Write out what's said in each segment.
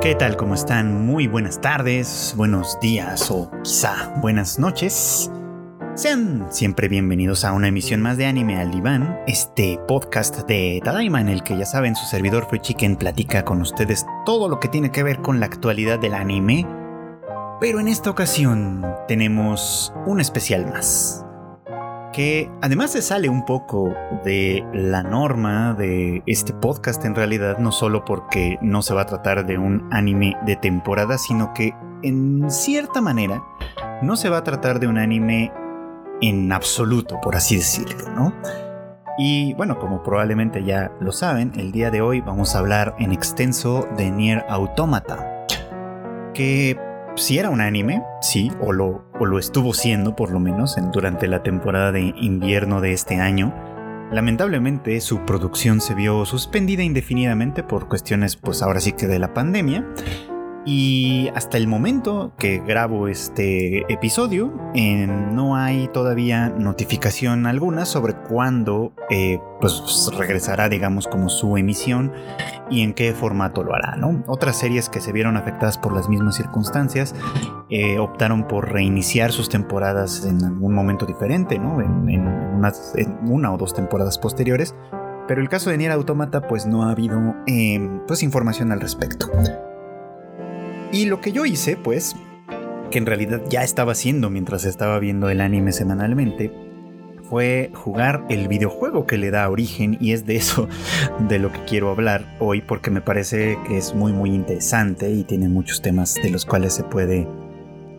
¿Qué tal? ¿Cómo están? Muy buenas tardes, buenos días o quizá buenas noches. Sean siempre bienvenidos a una emisión más de Anime al Diván, este podcast de Tadaima en el que ya saben su servidor Free Chicken platica con ustedes todo lo que tiene que ver con la actualidad del anime. Pero en esta ocasión tenemos un especial más que además se sale un poco de la norma de este podcast en realidad, no solo porque no se va a tratar de un anime de temporada, sino que en cierta manera no se va a tratar de un anime en absoluto, por así decirlo, ¿no? Y bueno, como probablemente ya lo saben, el día de hoy vamos a hablar en extenso de Nier Automata, que si era un anime, sí, o lo, o lo estuvo siendo por lo menos durante la temporada de invierno de este año. Lamentablemente su producción se vio suspendida indefinidamente por cuestiones pues ahora sí que de la pandemia y hasta el momento que grabo este episodio, eh, no hay todavía notificación alguna sobre cuándo eh, pues, regresará, digamos, como su emisión y en qué formato lo hará. ¿no? Otras series que se vieron afectadas por las mismas circunstancias eh, optaron por reiniciar sus temporadas en algún momento diferente, ¿no? en, una o dos temporadas posteriores. Pero el caso de Nier Automata, pues no ha habido pues, información al respecto. Y lo que yo hice, pues, que en realidad ya estaba haciendo mientras estaba viendo el anime semanalmente, fue jugar el videojuego que le da origen y es de eso de lo que quiero hablar hoy porque me parece que es muy muy interesante y tiene muchos temas de los cuales se puede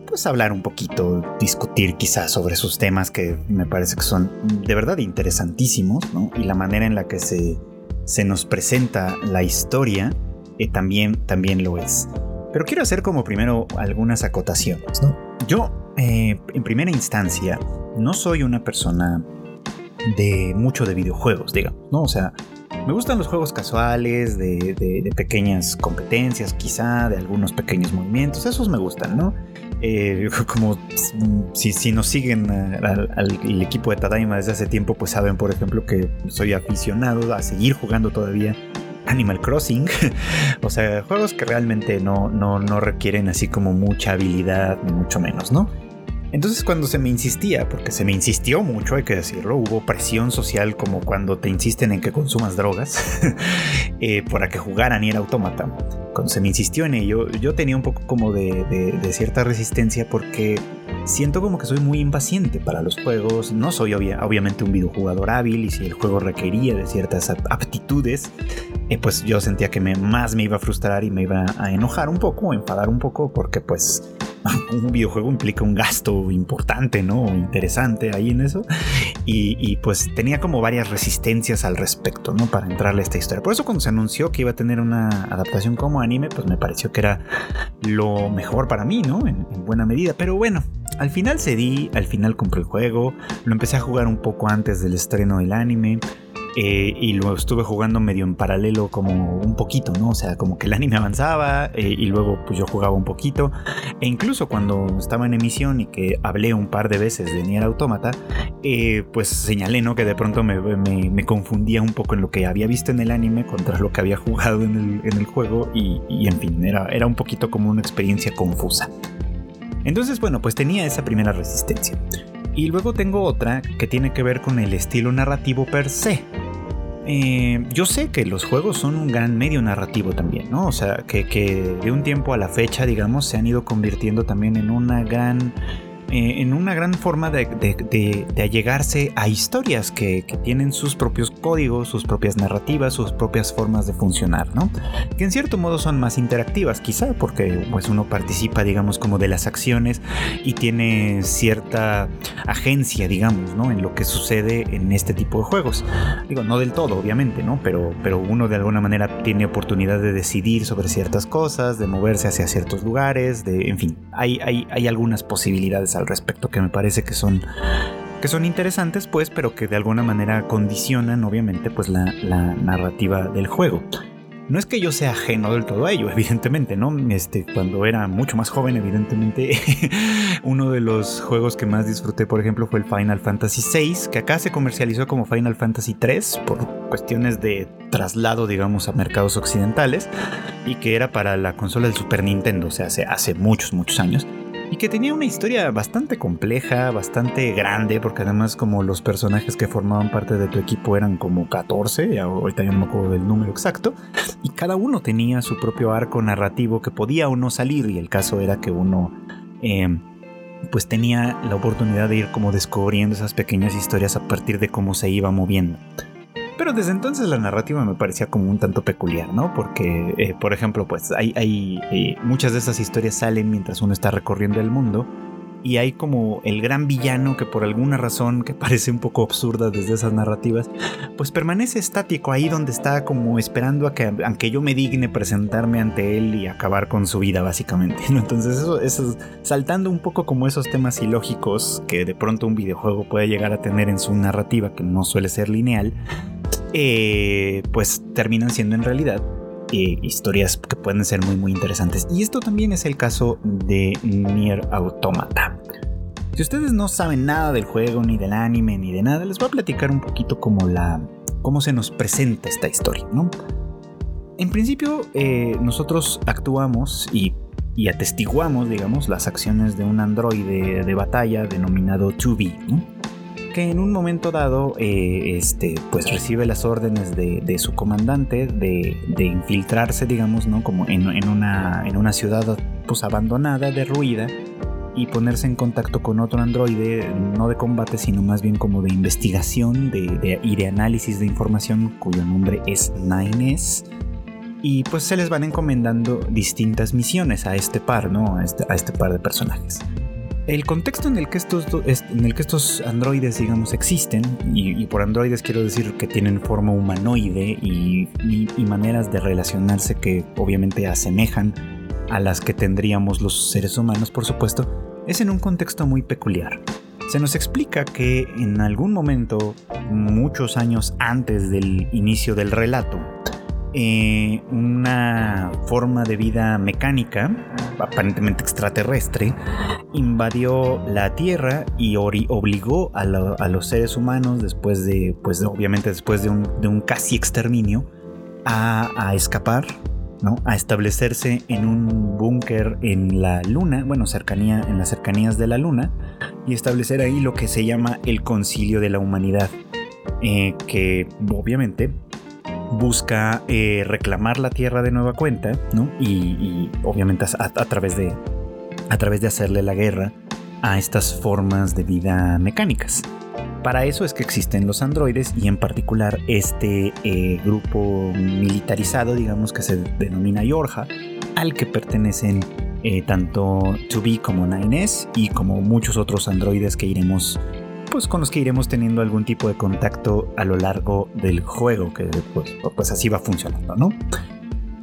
pues hablar un poquito, discutir quizás sobre esos temas que me parece que son de verdad interesantísimos, ¿no? Y la manera en la que se, se nos presenta la historia eh, también, también lo es. Pero quiero hacer como primero algunas acotaciones. Yo, eh, en primera instancia, no soy una persona de mucho de videojuegos, digamos, ¿no? O sea, me gustan los juegos casuales, de, pequeñas competencias, quizá, de algunos pequeños movimientos, esos me gustan, ¿no? Eh, como si, si, nos siguen al, equipo de Tadaima desde hace tiempo, pues saben, por ejemplo, que soy aficionado a seguir jugando todavía Animal Crossing. o sea, juegos que realmente no, no, no requieren así como mucha habilidad, ni mucho menos, ¿no? Entonces cuando se me insistía, porque se me insistió mucho, hay que decirlo, hubo presión social como cuando te insisten en que consumas drogas eh, para que jugara Nier Automata. Cuando se me insistió en ello, yo tenía un poco como de, de cierta resistencia porque siento como que soy muy impaciente para los juegos. No soy obviamente un videojugador hábil y si el juego requería de ciertas aptitudes, eh, pues yo sentía que me, más me iba a frustrar y me iba a enojar un poco, enfadar un poco, porque pues un videojuego implica un gasto importante, ¿no? Interesante ahí en eso. Y, pues tenía como varias resistencias al respecto, ¿no? Para entrarle a esta historia. Por eso cuando se anunció que iba a tener una adaptación como anime, pues me pareció que era lo mejor para mí, ¿no? En, en buena medida. Pero bueno, al final cedí, al final compré el juego, lo empecé a jugar un poco antes del estreno del anime. Eh, y lo estuve jugando medio en paralelo como un poquito, ¿no? O sea, como que el anime avanzaba eh, y luego pues yo jugaba un poquito. E incluso cuando estaba en emisión y que hablé un par de veces de Nier Automata, eh, pues señalé, ¿no? Que de pronto me, confundía un poco en lo que había visto en el anime contra lo que había jugado en el, juego y, en fin, era, era un poquito como una experiencia confusa. Entonces, bueno, pues tenía esa primera resistencia. Y luego tengo otra que tiene que ver con el estilo narrativo per se. Eh, yo sé que los juegos son un gran medio narrativo también, ¿no? O sea, que, que de un tiempo a la fecha, digamos, se han ido convirtiendo también en una gran eh, en una gran forma de, allegarse a historias que, tienen sus propios códigos, sus propias narrativas, sus propias formas de funcionar, ¿no? Que en cierto modo son más interactivas, quizá, porque pues uno participa, digamos, como de las acciones y tiene cierta agencia, digamos, ¿no? En lo que sucede en este tipo de juegos. Digo, no del todo, obviamente, ¿no? Pero, pero uno de alguna manera tiene oportunidad de decidir sobre ciertas cosas, de moverse hacia ciertos lugares, de, en fin, hay, hay, hay algunas posibilidades respecto que me parece que son que son interesantes pues pero que de alguna manera condicionan obviamente pues la, narrativa del juego No es que yo sea ajeno del todo a ello, evidentemente, ¿no? Este, cuando era mucho más joven, evidentemente, uno de los juegos que más disfruté, por ejemplo, fue el Final Fantasy VI, que acá se comercializó como Final Fantasy III por cuestiones de traslado, digamos, a mercados occidentales, y que era para la consola del Super Nintendo, o sea, hace, hace muchos, muchos años y que tenía una historia bastante compleja, bastante grande, porque además como los personajes que formaban parte de tu equipo eran como 14, ahorita ya no me acuerdo del número exacto, y cada uno tenía su propio arco narrativo que podía o no salir, y el caso era que uno... Eh, pues tenía la oportunidad de ir como descubriendo esas pequeñas historias a partir de cómo se iba moviendo. Pero desde entonces la narrativa me parecía como un tanto peculiar, ¿no? Porque, eh, por ejemplo, pues hay, eh, muchas de esas historias salen mientras uno está recorriendo el mundo y hay como el gran villano que por alguna razón que parece un poco absurda desde esas narrativas, pues permanece estático ahí donde está como esperando a que aunque yo me digne presentarme ante él y acabar con su vida básicamente. Entonces eso, eso saltando un poco como esos temas ilógicos que de pronto un videojuego puede llegar a tener en su narrativa que no suele ser lineal, eh, pues terminan siendo en realidad eh, historias que pueden ser muy muy interesantes. Y esto también es el caso de Nier Automata. Si ustedes no saben nada del juego, ni del anime, ni de nada, les voy a platicar un poquito como la, cómo se nos presenta esta historia, ¿no? En principio, eh, nosotros actuamos y, atestiguamos, digamos, las acciones de un androide de batalla denominado 2B, ¿no? Que en un momento dado eh, este, pues recibe las órdenes de, su comandante de, infiltrarse, digamos, ¿no? Como en, una, en una ciudad pues abandonada, derruida, y ponerse en contacto con otro androide, no de combate, sino más bien como de investigación de, y de análisis de información, cuyo nombre es Nines. Y pues se les van encomendando distintas misiones a este par, ¿no? a este, este par de personajes. El contexto en el que estos, en el que estos androides, digamos, existen, y, por androides quiero decir que tienen forma humanoide y, maneras de relacionarse que obviamente asemejan a las que tendríamos los seres humanos, por supuesto, es en un contexto muy peculiar. Se nos explica que en algún momento, muchos años antes del inicio del relato, eh, una forma de vida mecánica, aparentemente extraterrestre, invadió la Tierra y obligó a, los seres humanos, después de, pues obviamente después de un, casi exterminio, a, escapar, ¿no? a establecerse en un búnker en la Luna, bueno, cercanía, en las cercanías de la Luna, y establecer ahí lo que se llama el concilio de la humanidad, eh, que obviamente busca eh, reclamar la tierra de nueva cuenta, ¿no? Y, obviamente a, través de, a través de hacerle la guerra a estas formas de vida mecánicas. Para eso es que existen los androides y en particular este eh, grupo militarizado, digamos que se denomina Yorja, al que pertenecen eh, tanto 2B como 9S y como muchos otros androides que iremos pues con los que iremos teniendo algún tipo de contacto a lo largo del juego, que pues, pues así va funcionando, ¿no?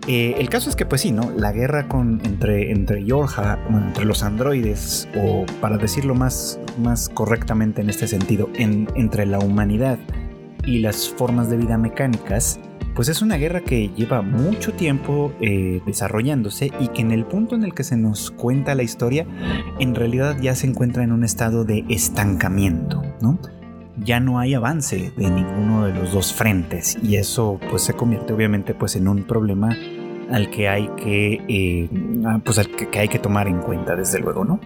Eh, el caso es que, pues sí, ¿no? La guerra con, entre, entre Yorja, entre los androides, o para decirlo más, más correctamente en este sentido, entre la humanidad y las formas de vida mecánicas, pues es una guerra que lleva mucho tiempo eh, desarrollándose y que en el punto en el que se nos cuenta la historia, en realidad ya se encuentra en un estado de estancamiento, ¿no? Ya no hay avance de ninguno de los dos frentes y eso pues se convierte obviamente pues en un problema al que hay que, eh, ah, pues al que hay que tomar en cuenta desde luego, ¿no?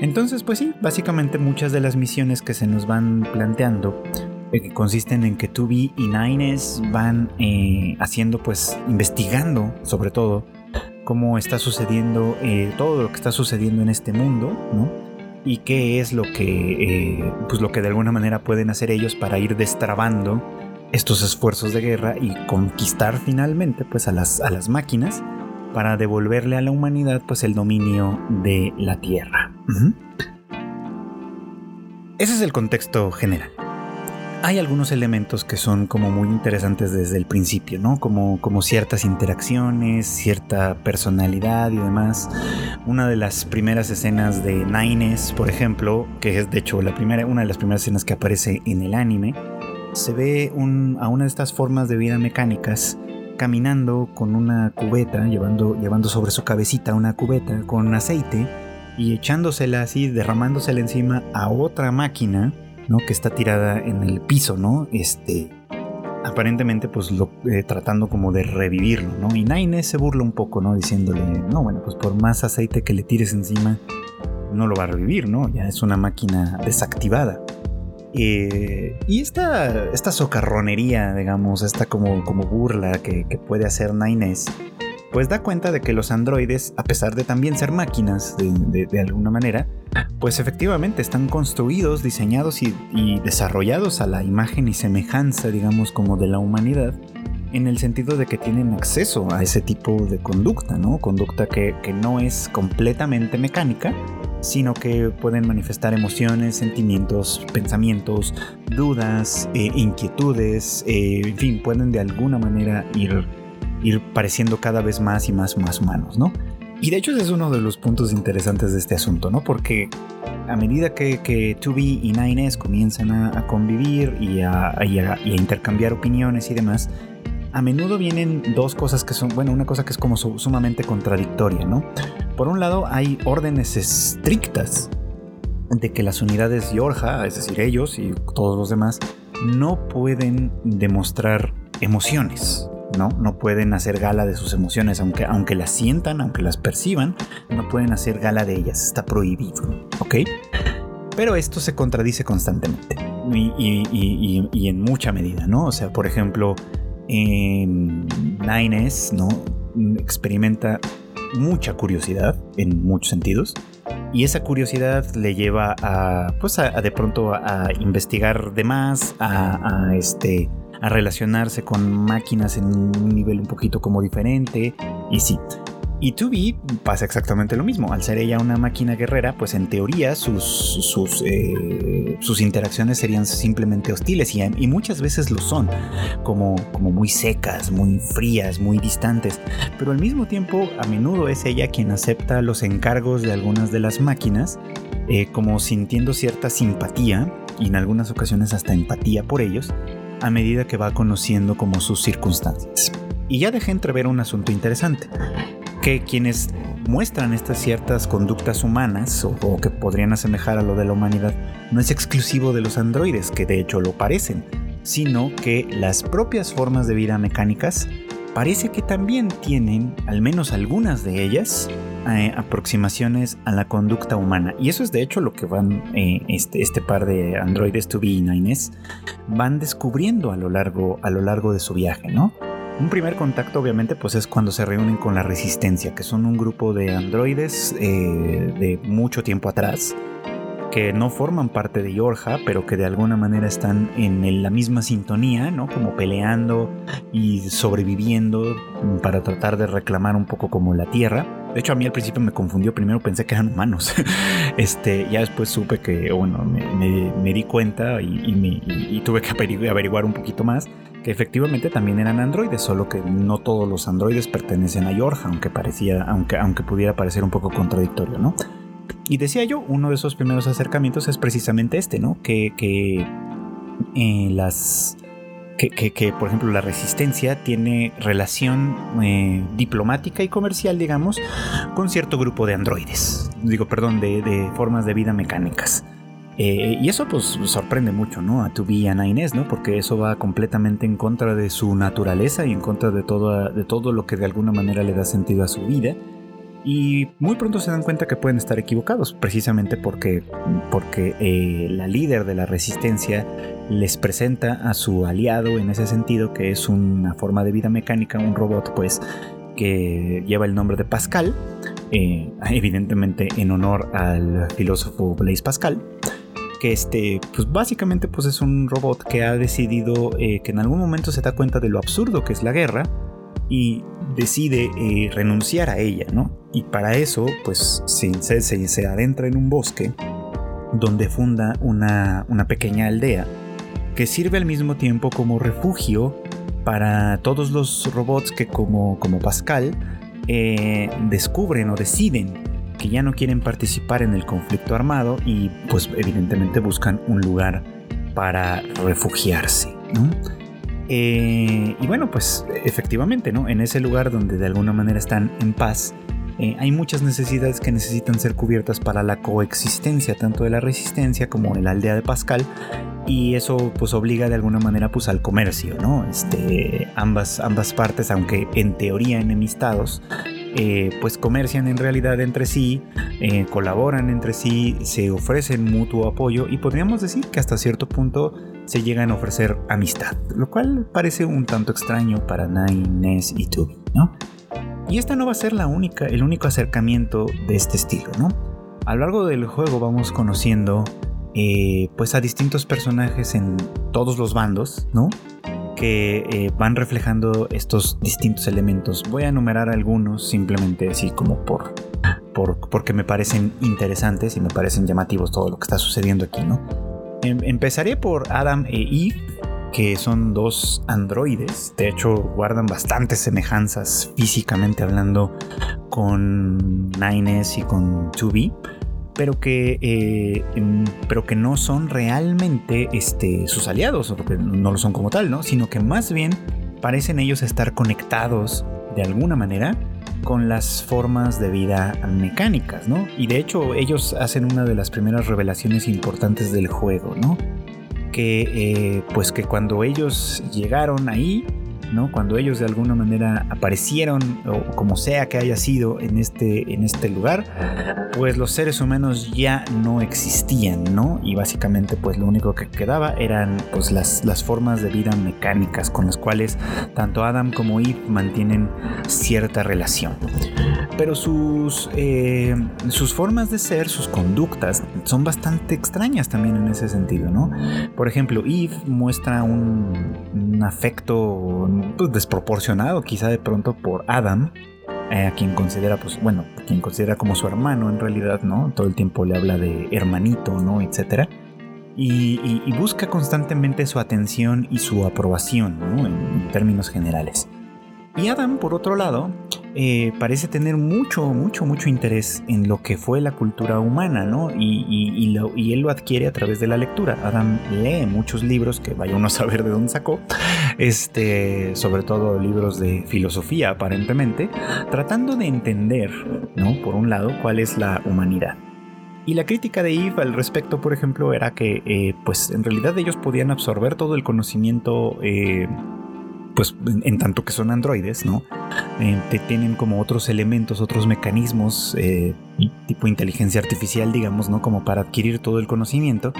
Entonces, pues sí, básicamente muchas de las misiones que se nos van planteando que consisten en que Tubi y Nines van eh, haciendo, pues, investigando sobre todo cómo está sucediendo, eh, todo lo que está sucediendo en este mundo, ¿no? Y qué es lo que, pues, lo que de alguna manera pueden hacer ellos para ir destrabando estos esfuerzos de guerra y conquistar finalmente, pues, a las, a las máquinas para devolverle a la humanidad, pues, el dominio de la Tierra. Ese es el contexto general hay algunos elementos que son como muy interesantes desde el principio, ¿no? Como, como ciertas interacciones, cierta personalidad y demás. Una de las primeras escenas de Nines, por ejemplo, que es de hecho la primera, una de las primeras escenas que aparece en el anime, se ve a una de estas formas de vida mecánicas caminando con una cubeta, llevando, llevando sobre su cabecita una cubeta con aceite y echándosela así, derramándosela encima a otra máquina, ¿no? Que está tirada en el piso, ¿no? Este, aparentemente pues lo, eh, tratando como de revivirlo, ¿no? Y Naine se burla un poco, ¿no? Diciéndole, no, bueno, pues por más aceite que le tires encima, no lo va a revivir, ¿no? Ya es una máquina desactivada. Eh, y esta, esta socarronería, digamos, esta como, como burla que, puede hacer Nines, pues da cuenta de que los androides, a pesar de también ser máquinas de, alguna manera, pues efectivamente están construidos, diseñados y, desarrollados a la imagen y semejanza, digamos, como de la humanidad, en el sentido de que tienen acceso a ese tipo de conducta, ¿no? Conducta que, que no es completamente mecánica, sino que pueden manifestar emociones, sentimientos, pensamientos, dudas, eh, inquietudes, eh, en fin, pueden de alguna manera ir, ir pareciendo cada vez más y más, más humanos, ¿no? Y de hecho ese es uno de los puntos interesantes de este asunto, ¿no? Porque a medida que, que 2B y 9S comienzan a, convivir y a, y a, intercambiar opiniones y demás, a menudo vienen dos cosas que son, bueno, una cosa que es como sumamente contradictoria, ¿no? Por un lado, hay órdenes estrictas de que las unidades Yorja, es decir, ellos y todos los demás, no pueden demostrar emociones, ¿no? No pueden hacer gala de sus emociones, aunque, aunque las sientan, aunque las perciban, no pueden hacer gala de ellas, está prohibido, ¿ok? Pero esto se contradice constantemente y en mucha medida, ¿no? O sea, por ejemplo, en Nines, ¿no? Experimenta mucha curiosidad en muchos sentidos. Y esa curiosidad le lleva a, pues a, de pronto a, investigar de más, a, a, este, a relacionarse con máquinas en un nivel un poquito como diferente. Y sí, y 2B pasa exactamente lo mismo. Al ser ella una máquina guerrera, pues en teoría sus, sus, eh, sus interacciones serían simplemente hostiles y, muchas veces lo son, como, como muy secas, muy frías, muy distantes. Pero al mismo tiempo, a menudo es ella quien acepta los encargos de algunas de las máquinas, eh, como sintiendo cierta simpatía y en algunas ocasiones hasta empatía por ellos, a medida que va conociendo como sus circunstancias. Y ya dejé entrever un asunto interesante que quienes muestran estas ciertas conductas humanas o, que podrían asemejar a lo de la humanidad no es exclusivo de los androides, que de hecho lo parecen, sino que las propias formas de vida mecánicas parece que también tienen, al menos algunas de ellas, eh, aproximaciones a la conducta humana. Y eso es de hecho lo que van eh, este, este, par de androides 2B y 9S van descubriendo a lo largo, a lo largo de su viaje, ¿no? Un primer contacto obviamente pues es cuando se reúnen con la Resistencia, que son un grupo de androides eh, de mucho tiempo atrás, que no forman parte de Yorja, pero que de alguna manera están en la misma sintonía, ¿no? Como peleando y sobreviviendo para tratar de reclamar un poco como la Tierra. De hecho, a mí al principio me confundió, primero pensé que eran humanos. este, ya después supe que, bueno, me, di cuenta y, tuve que averiguar un poquito más que efectivamente también eran androides, solo que no todos los androides pertenecen a Yorja, aunque parecía, aunque, aunque pudiera parecer un poco contradictorio, ¿no? Y decía yo, uno de esos primeros acercamientos es precisamente este, ¿no? Que, que eh, las. Que, por ejemplo, la resistencia tiene relación eh, diplomática y comercial, digamos, con cierto grupo de androides. Digo, perdón, de, de formas de vida mecánicas. Eh, y eso pues sorprende mucho, ¿no? A 2B y a 9S, ¿no? Porque eso va completamente en contra de su naturaleza y en contra de todo, de todo lo que de alguna manera le da sentido a su vida. Y muy pronto se dan cuenta que pueden estar equivocados, precisamente porque, porque eh, la líder de la resistencia les presenta a su aliado en ese sentido, que es una forma de vida mecánica, un robot, pues, que lleva el nombre de Pascal, eh, evidentemente en honor al filósofo Blaise Pascal que este, pues básicamente pues es un robot que ha decidido eh, que en algún momento se da cuenta de lo absurdo que es la guerra y decide eh, renunciar a ella, ¿no? Y para eso, pues se, se, se, adentra en un bosque donde funda una, una pequeña aldea que sirve al mismo tiempo como refugio para todos los robots que como, como Pascal eh, descubren o deciden que ya no quieren participar en el conflicto armado y pues evidentemente buscan un lugar para refugiarse. Eh, y bueno, pues efectivamente, ¿no? En ese lugar donde de alguna manera están en paz, eh, hay muchas necesidades que necesitan ser cubiertas para la coexistencia tanto de la resistencia como de la aldea de Pascal y eso pues obliga de alguna manera pues al comercio, ¿no? Este, ambas, ambas partes, aunque en teoría enemistados, eh, pues comercian en realidad entre sí, eh, colaboran entre sí, se ofrecen mutuo apoyo y podríamos decir que hasta cierto punto se llegan a ofrecer amistad, lo cual parece un tanto extraño para Nine, Ness y Tubi, ¿no? Y esta no va a ser la única, el único acercamiento de este estilo, ¿no? A lo largo del juego vamos conociendo eh, pues a distintos personajes en todos los bandos, ¿no? que eh, van reflejando estos distintos elementos. Voy a enumerar algunos simplemente así como por, por porque me parecen interesantes y me parecen llamativos todo lo que está sucediendo aquí, ¿no? Em, empezaré por Adam e Eve, que son dos androides. De hecho, guardan bastantes semejanzas físicamente hablando con Nines y con 2B pero que, eh, pero que no son realmente este, sus aliados, o que no lo son como tal, ¿no? Sino que más bien parecen ellos estar conectados de alguna manera con las formas de vida mecánicas, ¿no? Y de hecho ellos hacen una de las primeras revelaciones importantes del juego, ¿no? Que eh, pues que cuando ellos llegaron ahí, cuando ellos de alguna manera aparecieron, o como sea que haya sido en este, en este lugar, pues los seres humanos ya no existían, ¿no? Y básicamente pues lo único que quedaba eran pues las, las formas de vida mecánicas con las cuales tanto Adam como Eve mantienen cierta relación. Pero sus, eh, sus formas de ser, sus conductas, son bastante extrañas también en ese sentido, ¿no? Por ejemplo, Eve muestra un afecto pues, desproporcionado quizá de pronto por Adam, eh, a quien considera, pues bueno, quien considera como su hermano en realidad, ¿no? Todo el tiempo le habla de hermanito, ¿no? Etcétera. Y, busca constantemente su atención y su aprobación, en términos generales. Y Adam, por otro lado, eh, parece tener mucho, mucho, mucho interés en lo que fue la cultura humana, ¿no? Y, él lo adquiere a través de la lectura. Adam lee muchos libros que vaya uno a saber de dónde sacó, este, sobre todo libros de filosofía aparentemente, tratando de entender, ¿no? Por un lado, cuál es la humanidad. Y la crítica de Eve al respecto, por ejemplo, era que, eh, pues, en realidad ellos podían absorber todo el conocimiento eh, pues en, tanto que son androides, ¿no? Eh, tienen como otros elementos, otros mecanismos, eh, tipo inteligencia artificial, digamos, ¿no? Como para adquirir todo el conocimiento.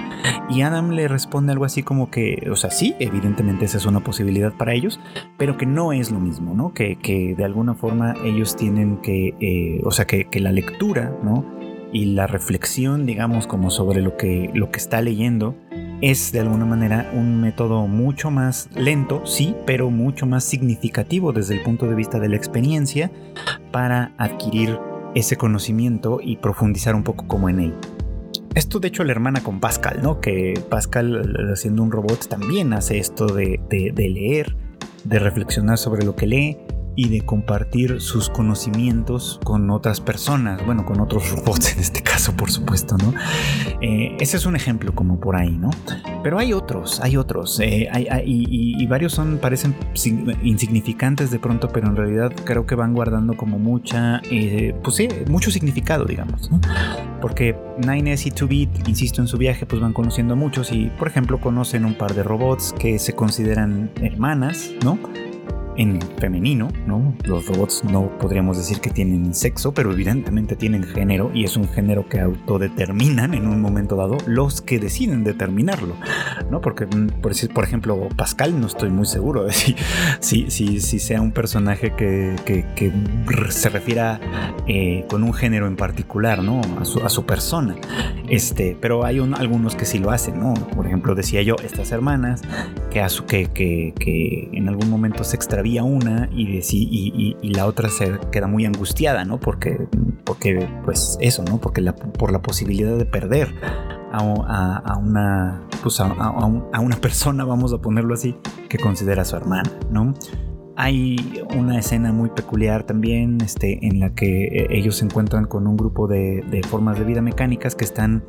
Y Adam le responde algo así como que, o sea, sí, evidentemente esa es una posibilidad para ellos, pero que no es lo mismo, ¿no? Que, de alguna forma ellos tienen que, eh, o sea, que, que la lectura, ¿no? Y la reflexión, digamos, como sobre lo que, lo que está leyendo, es de alguna manera un método mucho más lento, sí, pero mucho más significativo desde el punto de vista de la experiencia para adquirir ese conocimiento y profundizar un poco como en él. Esto de hecho la hermana con Pascal, ¿no? Que Pascal haciendo un robot también hace esto de, de leer, de reflexionar sobre lo que lee y de compartir sus conocimientos con otras personas, bueno, con otros robots en este caso, por supuesto, ¿no? Eh, ese es un ejemplo como por ahí, ¿no? Pero hay otros, hay otros, eh, y, varios son, parecen insignificantes de pronto, pero en realidad creo que van guardando como mucha, eh, pues sí, mucho significado, digamos, ¿no? Porque Nines y 2 insisto, en su viaje, pues van conociendo a muchos y, por ejemplo, conocen un par de robots que se consideran hermanas, ¿no? En femenino, ¿no? Los robots no podríamos decir que tienen sexo, pero evidentemente tienen género y es un género que autodeterminan en un momento dado los que deciden determinarlo, ¿no? Porque, mm, por, por ejemplo, Pascal no estoy muy seguro de si, si, si, sea un personaje que, se refiera eh, con un género en particular, ¿no? A su, a su persona. Este, pero hay algunos que sí lo hacen, ¿no? Por ejemplo, decía yo, estas hermanas que, a su, que, que, que en algún momento se extravían una y, y, la otra se queda muy angustiada, ¿no? Porque, porque pues eso, ¿no? Porque la, por la posibilidad de perder a, una, pues a, una persona, vamos a ponerlo así, que considera a su hermana, ¿no? Hay una escena muy peculiar también este, en la que eh, ellos se encuentran con un grupo de, de formas de vida mecánicas que están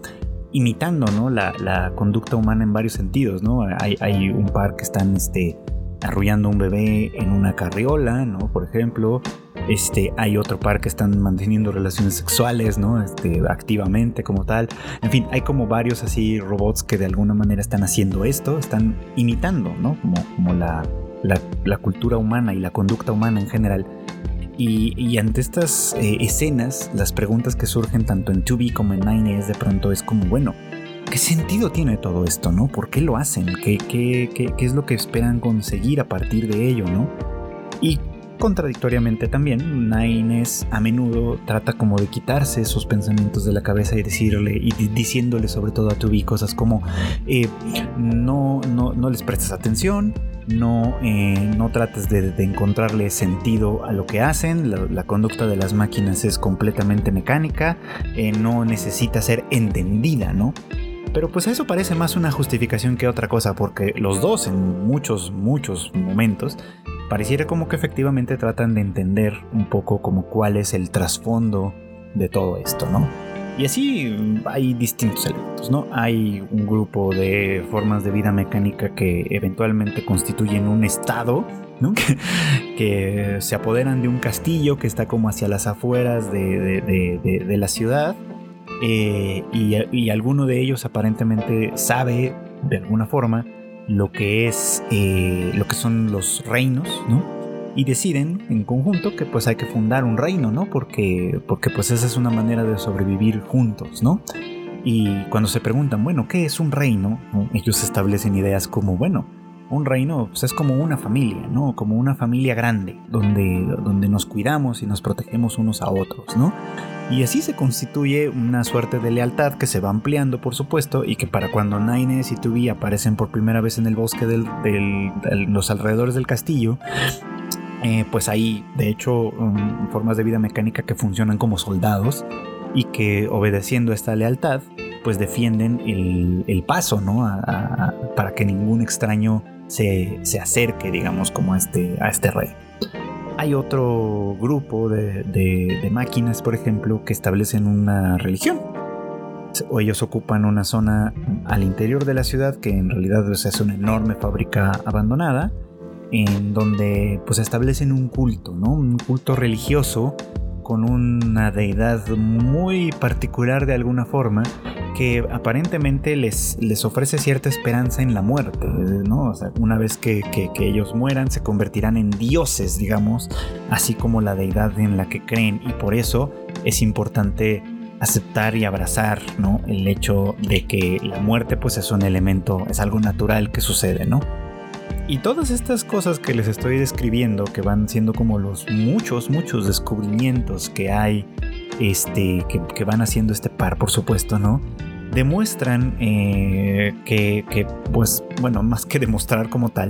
imitando ¿no? la, la, conducta humana en varios sentidos. ¿no? Hay, hay un par que están este, arrullando un bebé en una carriola, ¿no? Por ejemplo, este, hay otro par que están manteniendo relaciones sexuales, ¿no? Este, activamente como tal. En fin, hay como varios así robots que de alguna manera están haciendo esto, están imitando, ¿no? Como, la, la, cultura humana y la conducta humana en general. Y, ante estas eh, escenas, las preguntas que surgen tanto en 2B como en 9 de pronto es como, bueno, ¿qué sentido tiene todo esto, no? ¿Por qué lo hacen? ¿Qué, es lo que esperan conseguir a partir de ello, no? Y contradictoriamente también, Nines a menudo trata como de quitarse esos pensamientos de la cabeza y decirle y diciéndole sobre todo a Tubi cosas como eh, no, no, no les prestes atención, no, eh, no trates de, encontrarle sentido a lo que hacen, la, conducta de las máquinas es completamente mecánica, eh, no necesita ser entendida, ¿no? Pero pues eso parece más una justificación que otra cosa, porque los dos en muchos, muchos momentos pareciera como que efectivamente tratan de entender un poco como cuál es el trasfondo de todo esto, ¿no? Y así hay distintos elementos, ¿no? Hay un grupo de formas de vida mecánica que eventualmente constituyen un estado, ¿no? que, se apoderan de un castillo que está como hacia las afueras de, la ciudad. Eh, y, alguno de ellos aparentemente sabe, de alguna forma, lo que es eh, lo que son los reinos, ¿no? Y deciden en conjunto que pues hay que fundar un reino, ¿no? Porque, porque pues esa es una manera de sobrevivir juntos, ¿no? Y cuando se preguntan, bueno, ¿qué es un reino? Ellos establecen ideas como, bueno, un reino pues, es como una familia, ¿no? Como una familia grande, donde, donde nos cuidamos y nos protegemos unos a otros, ¿no? Y así se constituye una suerte de lealtad que se va ampliando, por supuesto, y que para cuando Nines y Tubi aparecen por primera vez en el bosque de los alrededores del castillo, eh, pues hay, de hecho, um, formas de vida mecánica que funcionan como soldados y que obedeciendo esta lealtad, pues defienden el, paso, ¿no? para que ningún extraño se, acerque, digamos, como este, a este rey. Hay otro grupo de, máquinas, por ejemplo, que establecen una religión. O ellos ocupan una zona al interior de la ciudad que en realidad es una enorme fábrica abandonada, en donde pues establecen un culto, ¿no? Un culto religioso con una deidad muy particular de alguna forma que aparentemente les, les ofrece cierta esperanza en la muerte, ¿no? O sea, una vez que, ellos mueran se convertirán en dioses, digamos, así como la deidad en la que creen y por eso es importante aceptar y abrazar, ¿no? El hecho de que la muerte pues es un elemento, es algo natural que sucede, ¿no? Y todas estas cosas que les estoy describiendo, que van siendo como los muchos, muchos descubrimientos que hay, este, que, van haciendo este par, por supuesto, ¿no? Demuestran eh, que, que, pues, bueno, más que demostrar como tal,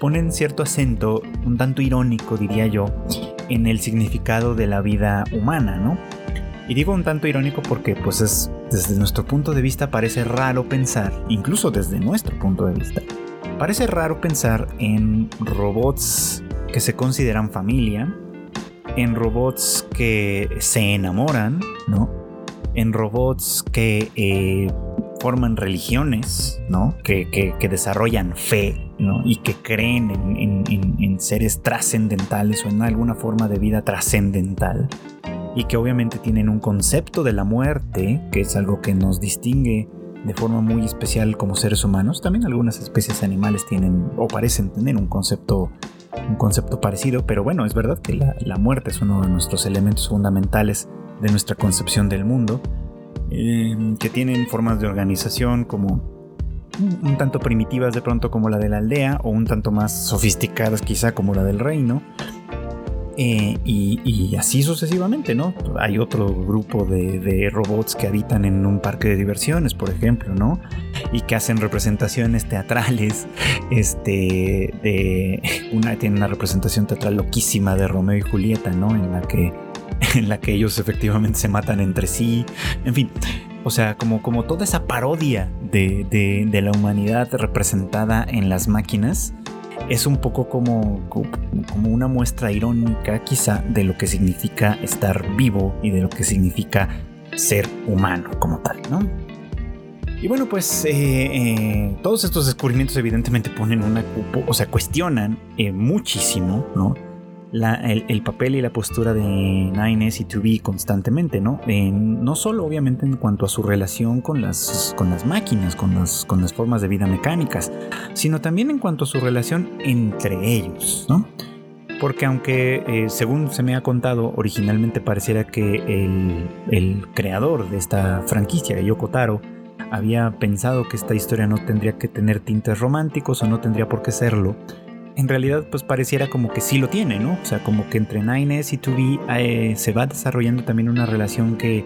ponen cierto acento, un tanto irónico, diría yo, en el significado de la vida humana, ¿no? Y digo un tanto irónico porque, pues, es, desde nuestro punto de vista parece raro pensar, incluso desde nuestro punto de vista, Parece raro pensar en robots que se consideran familia, en robots que se enamoran, ¿no? En robots que eh, forman religiones, ¿no? Que, desarrollan fe, ¿no? Y que creen en, seres trascendentales o en alguna forma de vida trascendental. Y que obviamente tienen un concepto de la muerte, que es algo que nos distingue de forma muy especial como seres humanos. También algunas especies animales tienen o parecen tener un concepto, un concepto parecido, pero bueno, es verdad que la, muerte es uno de nuestros elementos fundamentales de nuestra concepción del mundo, em, que tienen formas de organización como un tanto primitivas de pronto como la de la aldea o un tanto más sofisticadas quizá como la del reino eh, y, así sucesivamente, ¿no? Hay otro grupo de, robots que habitan en un parque de diversiones, por ejemplo, ¿no? Y que hacen representaciones teatrales. Este, de, una tiene una representación teatral loquísima de Romeo y Julieta, ¿no? En la que, en la que ellos efectivamente se matan entre sí. En fin, o sea, como, como toda esa parodia de, de la humanidad representada en las máquinas es un poco como, como una muestra irónica quizá de lo que significa estar vivo y de lo que significa ser humano como tal, ¿no? Y bueno, pues eh, eh, todos estos descubrimientos evidentemente ponen una, o sea, cuestionan eh, muchísimo, ¿no? El, papel y la postura de 9S y 2B constantemente, ¿no? no solo obviamente en cuanto a su relación con las, con las máquinas, con las, con las formas de vida mecánicas, sino también en cuanto a su relación entre ellos, ¿no? Porque aunque, según se me ha contado, originalmente pareciera que el, el creador de esta franquicia, Yoko Taro, había pensado que esta historia no tendría que tener tintes románticos o no tendría por qué serlo, en realidad pues pareciera como que sí lo tiene, ¿no? O sea, como que entre Nines y 2B eh, se va desarrollando también una relación que,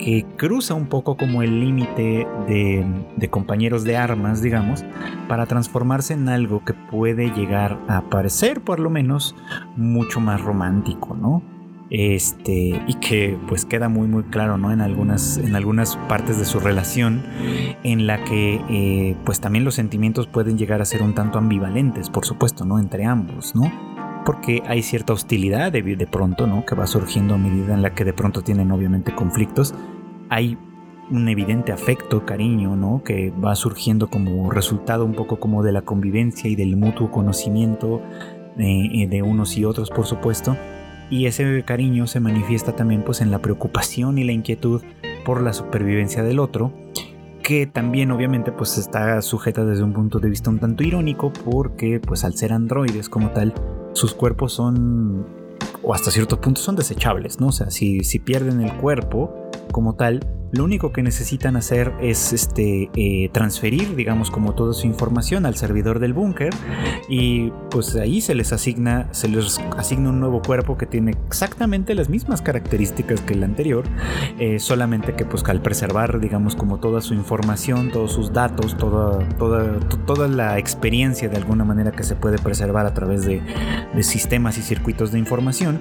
que cruza un poco como el límite de, de, compañeros de armas, digamos, para transformarse en algo que puede llegar a parecer, por lo menos, mucho más romántico, ¿no? Este y que pues queda muy muy claro no en algunas en algunas partes de su relación en la que eh, pues también los sentimientos pueden llegar a ser un tanto ambivalentes por supuesto no entre ambos no porque hay cierta hostilidad de, de pronto no que va surgiendo a medida en la que de pronto tienen obviamente conflictos. Hay un evidente afecto, cariño, ¿no? Que va surgiendo como resultado un poco como de la convivencia y del mutuo conocimiento eh, de unos y otros, por supuesto y ese cariño se manifiesta también pues en la preocupación y la inquietud por la supervivencia del otro, que también obviamente pues está sujeta desde un punto de vista un tanto irónico porque pues al ser androides como tal, sus cuerpos son o hasta cierto punto son desechables, ¿no? O sea, si, si pierden el cuerpo como tal, lo único que necesitan hacer es este, eh, transferir, digamos, como toda su información al servidor del búnker y pues ahí se les asigna, se les asigna un nuevo cuerpo que tiene exactamente las mismas características que el anterior, eh, solamente que pues al preservar, digamos, como toda su información, todos sus datos, toda, toda, toda la experiencia de alguna manera que se puede preservar a través de, sistemas y circuitos de información,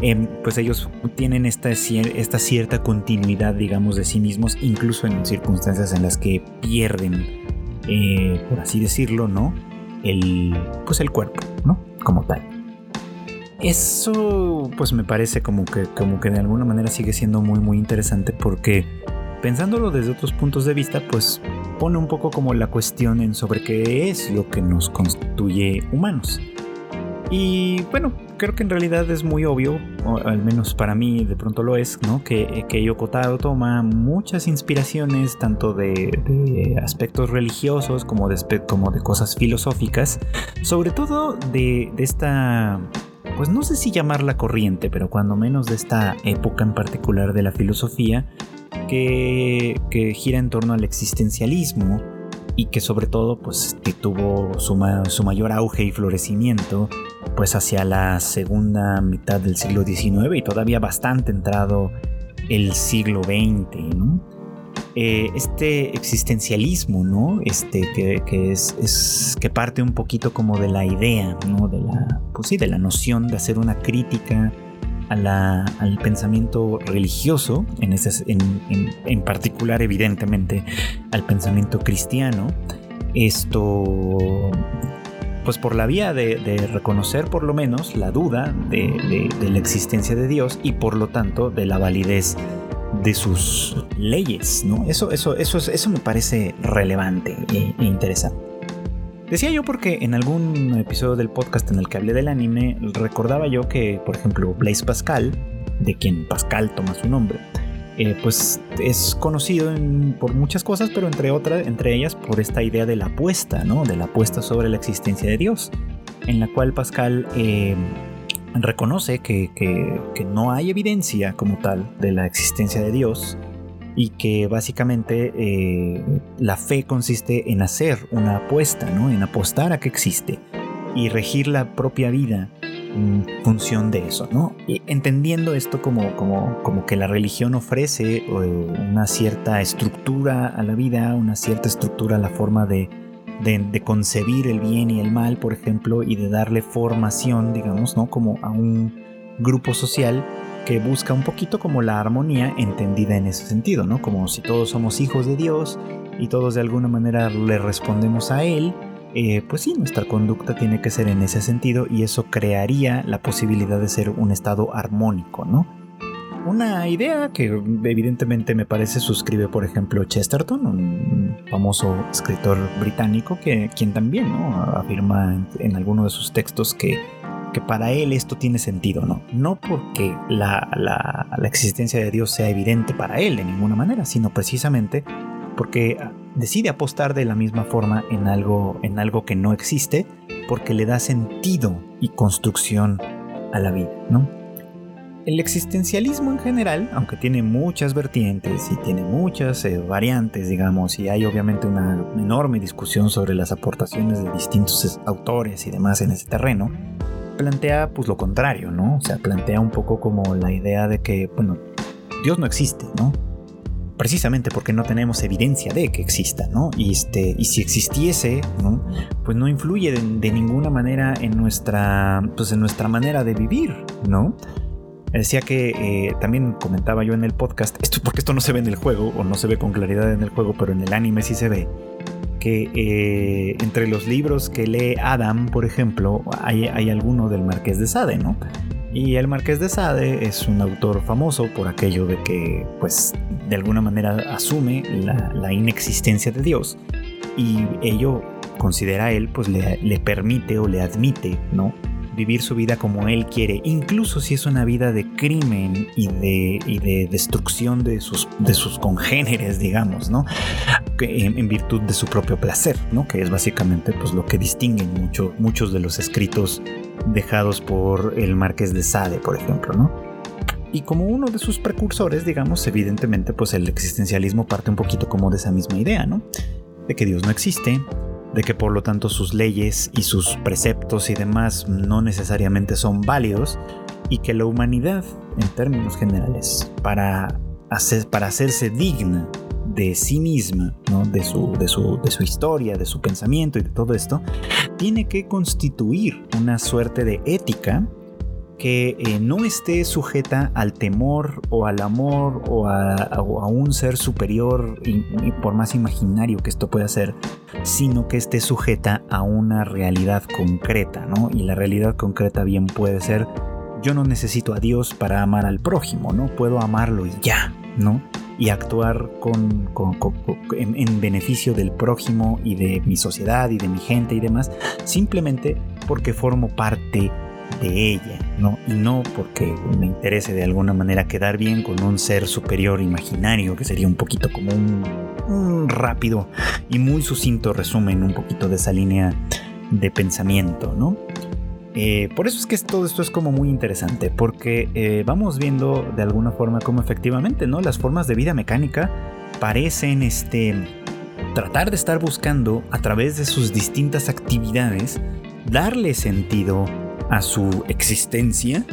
em, pues ellos tienen esta, esta cierta continuidad, digamos, de sí mismos, incluso en circunstancias en las que pierden, eh, por así decirlo, ¿no? El, pues el cuerpo, ¿no? Como tal. Eso, pues me parece como que, como que de alguna manera sigue siendo muy, muy interesante porque pensándolo desde otros puntos de vista, pues pone un poco como la cuestión en sobre qué es lo que nos constituye humanos. Y bueno, creo que en realidad es muy obvio, al menos para mí de pronto lo es, ¿no? Que, que Yoko toma muchas inspiraciones tanto de, aspectos religiosos como de, como de cosas filosóficas, sobre todo de, esta pues no sé si llamarla corriente, pero cuando menos de esta época en particular de la filosofía, que, que gira en torno al existencialismo y que sobre todo pues tuvo su, su mayor auge y florecimiento pues hacia la segunda mitad del siglo XIX y todavía bastante entrado el siglo XX. Eh, este existencialismo, ¿no? Este que, es, que parte un poquito como de la idea, ¿no? De la, pues sí, de la noción de hacer una crítica al pensamiento religioso, en, en, en, particular evidentemente al pensamiento cristiano. Esto pues por la vía de, reconocer por lo menos la duda de, la existencia de Dios y por lo tanto de la validez de sus leyes, ¿no? Eso, eso, eso, eso me parece relevante e, e interesante. Decía yo porque en algún episodio del podcast en el que hablé del anime, recordaba yo que, por ejemplo, Blaise Pascal, de quien Pascal toma su nombre, eh, pues es conocido por muchas cosas, pero entre otras, entre ellas por esta idea de la apuesta, ¿no? De la apuesta sobre la existencia de Dios, en la cual Pascal eh, reconoce que, no hay evidencia como tal de la existencia de Dios y que básicamente eh, la fe consiste en hacer una apuesta, ¿no? En apostar a que existe y regir la propia vida función de eso, ¿no? Y entendiendo esto como, como, como que la religión ofrece una cierta estructura a la vida, una cierta estructura a la forma de, de, concebir el bien y el mal, por ejemplo, y de darle formación, digamos, ¿no? Como a un grupo social que busca un poquito como la armonía entendida en ese sentido, ¿no? Como si todos somos hijos de Dios y todos de alguna manera le respondemos a Él eh, pues sí, nuestra conducta tiene que ser en ese sentido y eso crearía la posibilidad de ser un estado armónico, ¿no? una idea que evidentemente me parece suscribe, por ejemplo, Chesterton, un famoso escritor británico, que, quien también afirma en, alguno de sus textos que, que, para él esto tiene sentido, ¿no? No porque la, la, la existencia de Dios sea evidente para él de ninguna manera, sino precisamente porque decide apostar de la misma forma en algo, en algo que no existe, porque le da sentido y construcción a la vida, ¿no? El existencialismo en general, aunque tiene muchas vertientes y tiene muchas eh, variantes, digamos, y hay obviamente una enorme discusión sobre las aportaciones de distintos autores y demás en ese terreno, plantea pues lo contrario, ¿no? O sea, plantea un poco como la idea de que, bueno, Dios no existe, ¿no? Precisamente porque no tenemos evidencia de que exista, ¿no? Y, este, y si existiese, ¿no? Pues no influye de, ninguna manera en nuestra, pues en nuestra manera de vivir, ¿no? Decía que eh, también comentaba yo en el podcast, esto, porque esto no se ve en el juego, o no se ve con claridad en el juego, pero en el anime sí se ve, eh, entre los libros que lee Adam, por ejemplo, hay, hay alguno del Marqués de Sade, ¿no? Y el Marqués de Sade es un autor famoso por aquello de que, pues, de alguna manera asume la, inexistencia de Dios y ello considera él, pues le, permite o le admite, ¿no? vivir su vida como él quiere, incluso si es una vida de crimen y de, de destrucción de sus, de sus congéneres, digamos, ¿no? En, virtud de su propio placer, ¿no? Que es básicamente pues, lo que distinguen mucho, muchos de los escritos dejados por el Marqués de Sade, por ejemplo, ¿no? Y como uno de sus precursores, digamos, evidentemente, pues el existencialismo parte un poquito como de esa misma idea, ¿no? De que Dios no existe, de que por lo tanto sus leyes y sus preceptos y demás no necesariamente son válidos y que la humanidad, en términos generales, para, hacer, para hacerse digna de sí misma, ¿no? de, su, de, su, de su historia, de su pensamiento y de todo esto, tiene que constituir una suerte de ética que eh, no esté sujeta al temor o al amor o a, un ser superior, y, por más imaginario que esto pueda ser, sino que esté sujeta a una realidad concreta, ¿no? Y la realidad concreta bien puede ser, yo no necesito a Dios para amar al prójimo, ¿no? Puedo amarlo y ya, ¿no? Y actuar con, en, en beneficio del prójimo y de mi sociedad y de mi gente y demás, simplemente porque formo parte de ella, ¿no? Y no porque me interese de alguna manera quedar bien con un ser superior imaginario, que sería un poquito como un, rápido y muy sucinto resumen un poquito de esa línea de pensamiento, ¿no? Eh, por eso es que todo esto es como muy interesante, porque eh, vamos viendo de alguna forma cómo efectivamente, ¿no? Las formas de vida mecánica parecen este, tratar de estar buscando a través de sus distintas actividades darle sentido a su existencia,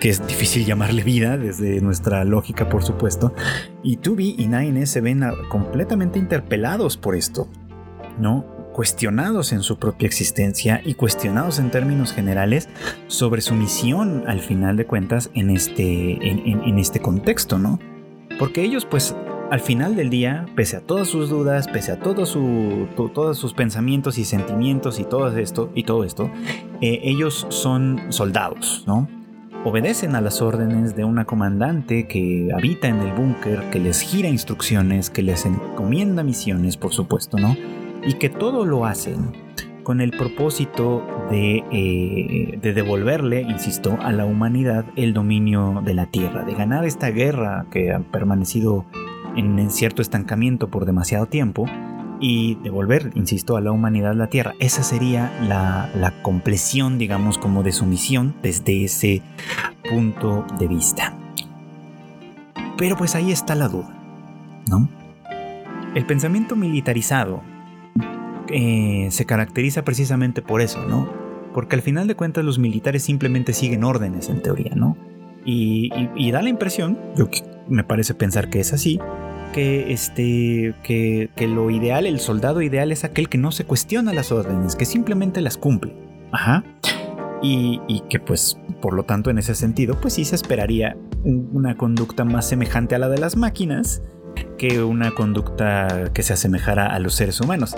que es difícil llamarle vida desde nuestra lógica, por supuesto, y Tubi y Nine se ven completamente interpelados por esto, ¿no? Cuestionados en su propia existencia y cuestionados en términos generales sobre su misión al final de cuentas en este, en este contexto, ¿no? Porque ellos pues al final del día, pese a todas sus dudas, pese a todo su, todos sus pensamientos y sentimientos y todo esto, y todo esto eh, ellos son soldados, ¿no? Obedecen a las órdenes de una comandante que habita en el búnker, que les gira instrucciones, que les encomienda misiones, por supuesto, ¿no? Y que todo lo hacen con el propósito de, eh, de, devolverle, insisto, a la humanidad el dominio de la Tierra, de ganar esta guerra que ha permanecido en cierto estancamiento por demasiado tiempo y devolver, insisto, a la humanidad la Tierra. Esa sería la compleción, digamos, como de su misión desde ese punto de vista. Pero pues ahí está la duda, ¿no? El pensamiento militarizado eh, se caracteriza precisamente por eso, ¿no? Porque al final de cuentas los militares simplemente siguen órdenes en teoría, ¿no? Y, y da la impresión, yo me parece pensar que es así, que, este, que, lo ideal, el soldado ideal es aquel que no se cuestiona las órdenes, que simplemente las cumple. Ajá. Y, que pues, por lo tanto, en ese sentido, pues sí se esperaría una conducta más semejante a la de las máquinas que una conducta que se asemejara a los seres humanos.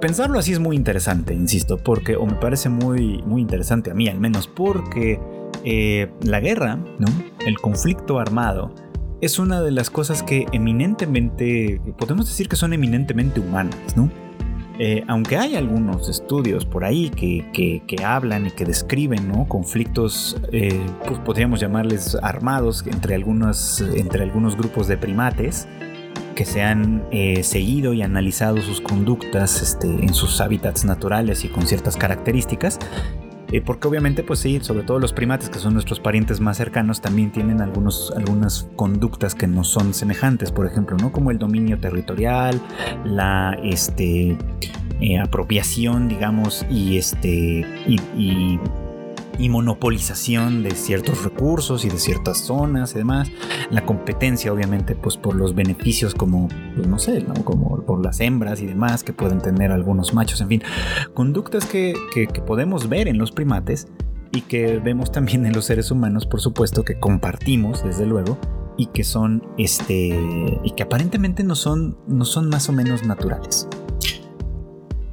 Pensarlo así es muy interesante, insisto, porque, o me parece muy, muy interesante a mí al menos, porque eh, la guerra, ¿no? el conflicto armado es una de las cosas que eminentemente, podemos decir que son eminentemente humanas, ¿no? Eh, aunque hay algunos estudios por ahí que, hablan y que describen ¿no? conflictos, eh, pues podríamos llamarles armados entre, algunos, entre algunos grupos de primates, que se han eh, seguido y analizado sus conductas este, en sus hábitats naturales y con ciertas características, eh, porque obviamente, pues sí, sobre todo los primates, que son nuestros parientes más cercanos, también tienen algunos, algunas conductas que no son semejantes, por ejemplo, ¿no? Como el dominio territorial, la este, eh, apropiación, digamos, y, este, y monopolización de ciertos recursos y de ciertas zonas y demás. La competencia, obviamente, pues por los beneficios como, pues, no sé, ¿no? como por las hembras y demás que pueden tener algunos machos, en fin, conductas que, que, podemos ver en los primates y que vemos también en los seres humanos, por supuesto, que compartimos, desde luego, y que son, este, y que aparentemente no son, no son más o menos naturales.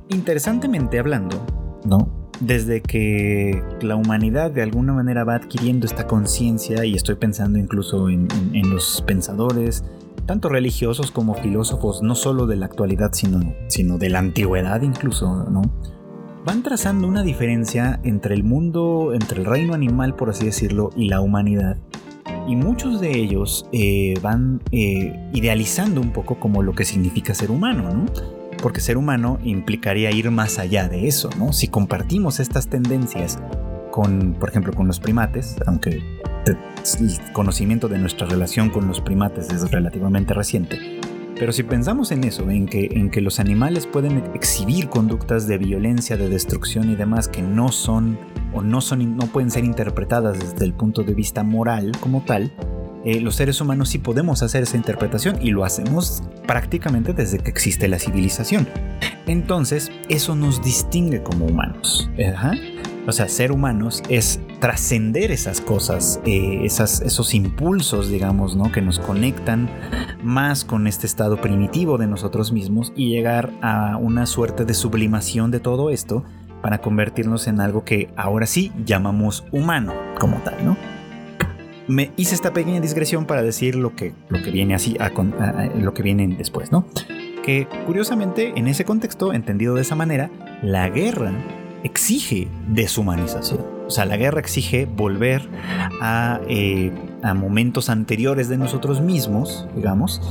Interesantemente hablando, ¿no? Desde que la humanidad de alguna manera va adquiriendo esta conciencia, y estoy pensando incluso en, los pensadores, tanto religiosos como filósofos, no solo de la actualidad, sino, sino de la antigüedad incluso, ¿no? Van trazando una diferencia entre el mundo, entre el reino animal, por así decirlo, y la humanidad. Y muchos de ellos eh, van eh, idealizando un poco como lo que significa ser humano, ¿no? Porque ser humano implicaría ir más allá de eso, ¿no? Si compartimos estas tendencias con, por ejemplo, con los primates, aunque el conocimiento de nuestra relación con los primates es relativamente reciente, pero si pensamos en eso, en que, en que los animales pueden exhibir conductas de violencia, de destrucción y demás que no son o no, son, no pueden ser interpretadas desde el punto de vista moral como tal, eh, los seres humanos sí podemos hacer esa interpretación y lo hacemos prácticamente desde que existe la civilización. Entonces, eso nos distingue como humanos. O sea, ser humanos es trascender esas cosas, eh, esos impulsos, digamos, ¿no? que nos conectan más con este estado primitivo de nosotros mismos y llegar a una suerte de sublimación de todo esto para convertirnos en algo que ahora sí llamamos humano como tal, ¿no? Me hice esta pequeña digresión para decir lo que, lo que viene así, a, lo que viene después, ¿no? Que curiosamente, en ese contexto, entendido de esa manera, la guerra exige deshumanización. O sea, la guerra exige volver a, eh, a momentos anteriores de nosotros mismos, digamos,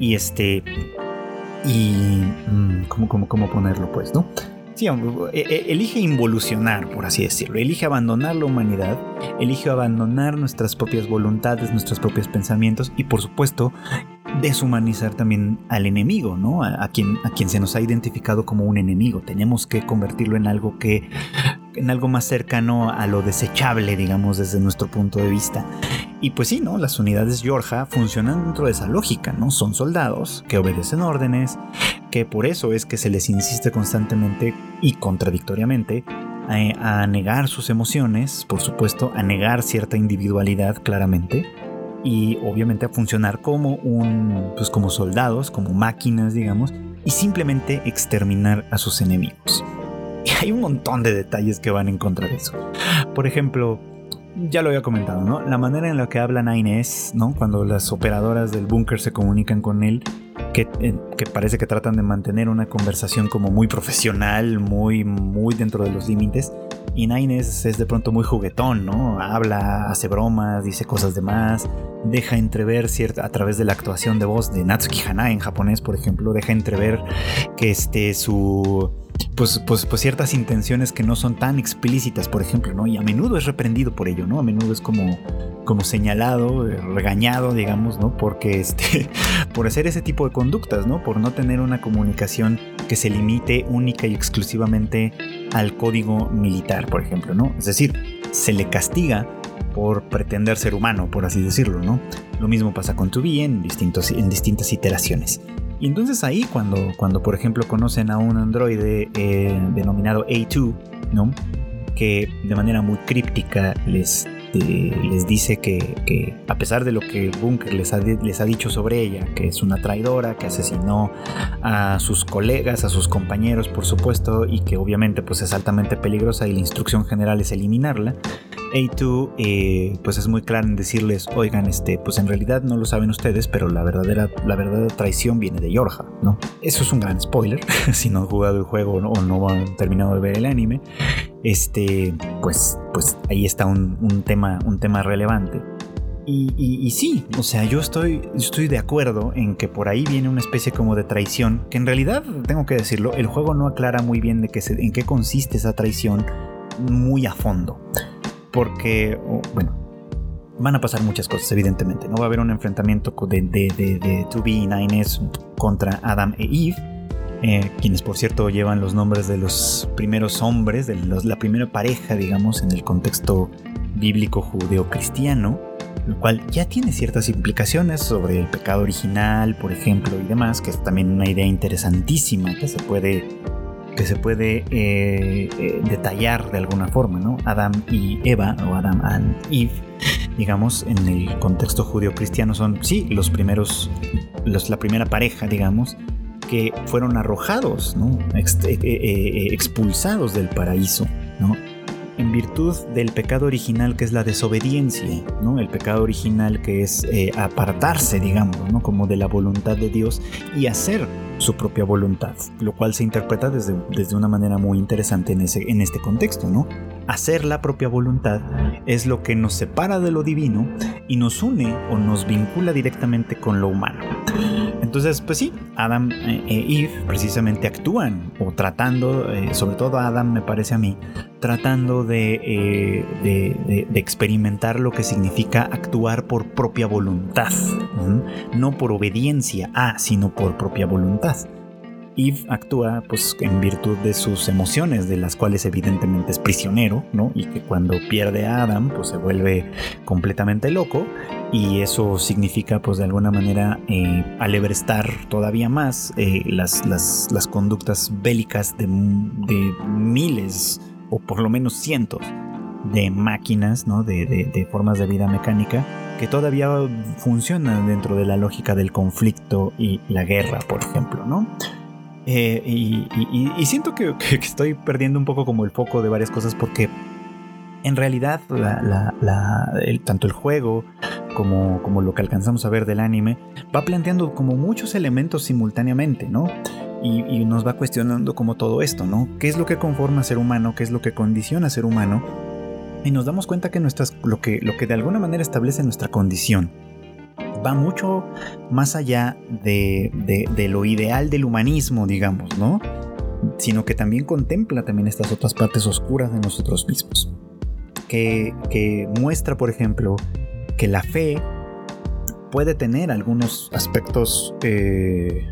y este. Y. Mm, ¿Cómo, cómo, cómo ponerlo, pues, no? Sí, e, e, elige involucionar, por así decirlo. Elige abandonar la humanidad, elige abandonar nuestras propias voluntades, nuestros propios pensamientos y, por supuesto, deshumanizar también al enemigo, ¿no? A, quien, a quien se nos ha identificado como un enemigo. Tenemos que convertirlo en algo que en algo más cercano a lo desechable, digamos, desde nuestro punto de vista. Y pues sí, ¿no? Las unidades Yorja funcionan dentro de esa lógica, ¿no? Son soldados que obedecen órdenes, que por eso es que se les insiste constantemente y contradictoriamente a, negar sus emociones, por supuesto, a negar cierta individualidad claramente y obviamente a funcionar como un pues como soldados, como máquinas, digamos, y simplemente exterminar a sus enemigos. Y hay un montón de detalles que van en contra de eso. Por ejemplo, ya lo había comentado, ¿no? La manera en la que hablan a Inés, ¿no? Cuando las operadoras del búnker se comunican con él, que, parece que tratan de mantener una conversación como muy profesional, muy, muy dentro de los límites. Y Inés es de pronto muy juguetón, ¿no? Habla, hace bromas, dice cosas de más, deja entrever cierta, a través de la actuación de voz de Natsuki Hana en japonés, por ejemplo, deja entrever que este su pues, pues, pues ciertas intenciones que no son tan explícitas, por ejemplo, ¿no? Y a menudo es reprendido por ello, ¿no? A menudo es como, como señalado, eh, regañado, digamos, ¿no? Porque este, por hacer ese tipo de conductas, ¿no? Por no tener una comunicación que se limite única y exclusivamente al código militar, por ejemplo, ¿no? Es decir, se le castiga por pretender ser humano, por así decirlo, ¿no? Lo mismo pasa con Tubi en, distintos, en distintas iteraciones. Y entonces ahí cuando, cuando por ejemplo conocen a un androide eh, denominado A2, ¿no? que de manera muy críptica les, eh, les dice que, a pesar de lo que Bunker les ha, les ha dicho sobre ella, que es una traidora, que asesinó a sus colegas, a sus compañeros, por supuesto, y que obviamente pues, es altamente peligrosa y la instrucción general es eliminarla, A2 eh, pues es muy claro en decirles, oigan, este, pues en realidad no lo saben ustedes, pero la verdadera, la verdadera traición viene de Yorha, ¿no? Eso es un gran spoiler, si no han jugado el juego o no han terminado de ver el anime, este, pues, pues ahí está un, tema, un tema relevante. Y, sí, o sea, yo estoy, estoy de acuerdo en que por ahí viene una especie como de traición, que en realidad, tengo que decirlo, el juego no aclara muy bien de en qué consiste esa traición muy a fondo. Porque, bueno, van a pasar muchas cosas, evidentemente. No va a haber un enfrentamiento de, de, de, de 2B y 9S contra Adam e Eve eh, quienes por cierto llevan los nombres de los primeros hombres, de la primera pareja, digamos, en el contexto bíblico judeo-cristiano, lo cual ya tiene ciertas implicaciones sobre el pecado original, por ejemplo, y demás, que es también una idea interesantísima que se puede, que se puede eh, eh, detallar de alguna forma, ¿no? Adam y Eva, o Adam and Eve, digamos, en el contexto judeo-cristiano son, sí, los primeros, los, la primera pareja, digamos, que fueron arrojados, eh, eh, eh, expulsados del paraíso, en virtud del pecado original que es la desobediencia, ¿no? el pecado original que es apartarse, digamos, ¿no? como de la voluntad de Dios y hacer su propia voluntad, lo cual se interpreta desde, desde una manera muy interesante en, ese, en este contexto, ¿no? Hacer la propia voluntad es lo que nos separa de lo divino y nos une o nos vincula directamente con lo humano. Entonces, pues sí, Adam e Eve precisamente actúan o tratando, eh, sobre todo Adam me parece a mí, tratando de, de, experimentar lo que significa actuar por propia voluntad, no por obediencia a, sino por propia voluntad. Eve actúa pues en virtud de sus emociones, de las cuales evidentemente es prisionero, ¿no? Y que cuando pierde a Adam, pues se vuelve completamente loco y eso significa pues de alguna manera eh, todavía más eh, las, las, conductas bélicas de, miles o por lo menos cientos de máquinas, ¿no? de, de formas de vida mecánica que todavía funcionan dentro de la lógica del conflicto y la guerra, por ejemplo, ¿no? Eh, y, siento que, estoy perdiendo un poco como el foco de varias cosas porque en realidad tanto el juego como, como lo que alcanzamos a ver del anime va planteando como muchos elementos simultáneamente, ¿no? Y, nos va cuestionando como todo esto, ¿no? ¿Qué es lo que conforma ser humano? ¿Qué es lo que condiciona ser humano? Y nos damos cuenta que, nuestras, que lo que de alguna manera establece nuestra condición va mucho más allá de, lo ideal del humanismo, digamos, ¿no? Sino que también contempla también estas otras partes oscuras de nosotros mismos. Que, muestra, por ejemplo, que la fe puede tener algunos aspectos, eh,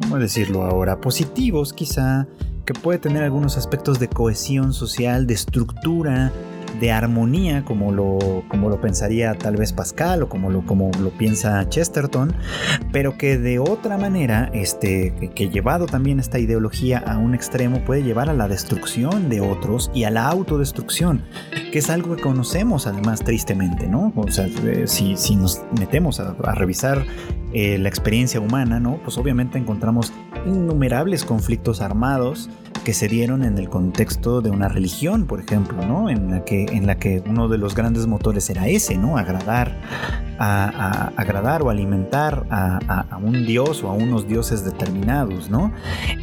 ¿cómo decirlo ahora? Positivos quizá, que puede tener algunos aspectos de cohesión social, de estructura, de armonía como lo, como lo pensaría tal vez Pascal o como lo, como lo piensa Chesterton, pero que de otra manera, este, que, llevado también esta ideología a un extremo puede llevar a la destrucción de otros y a la autodestrucción, que es algo que conocemos además tristemente, ¿no? O sea, eh, si, si nos metemos a, revisar eh, la experiencia humana, ¿no? Pues obviamente encontramos innumerables conflictos armados, que se dieron en el contexto de una religión, por ejemplo, ¿no? En la que, en la que uno de los grandes motores era ese, ¿no? Agradar, agradar o alimentar a, un dios o a unos dioses determinados, ¿no?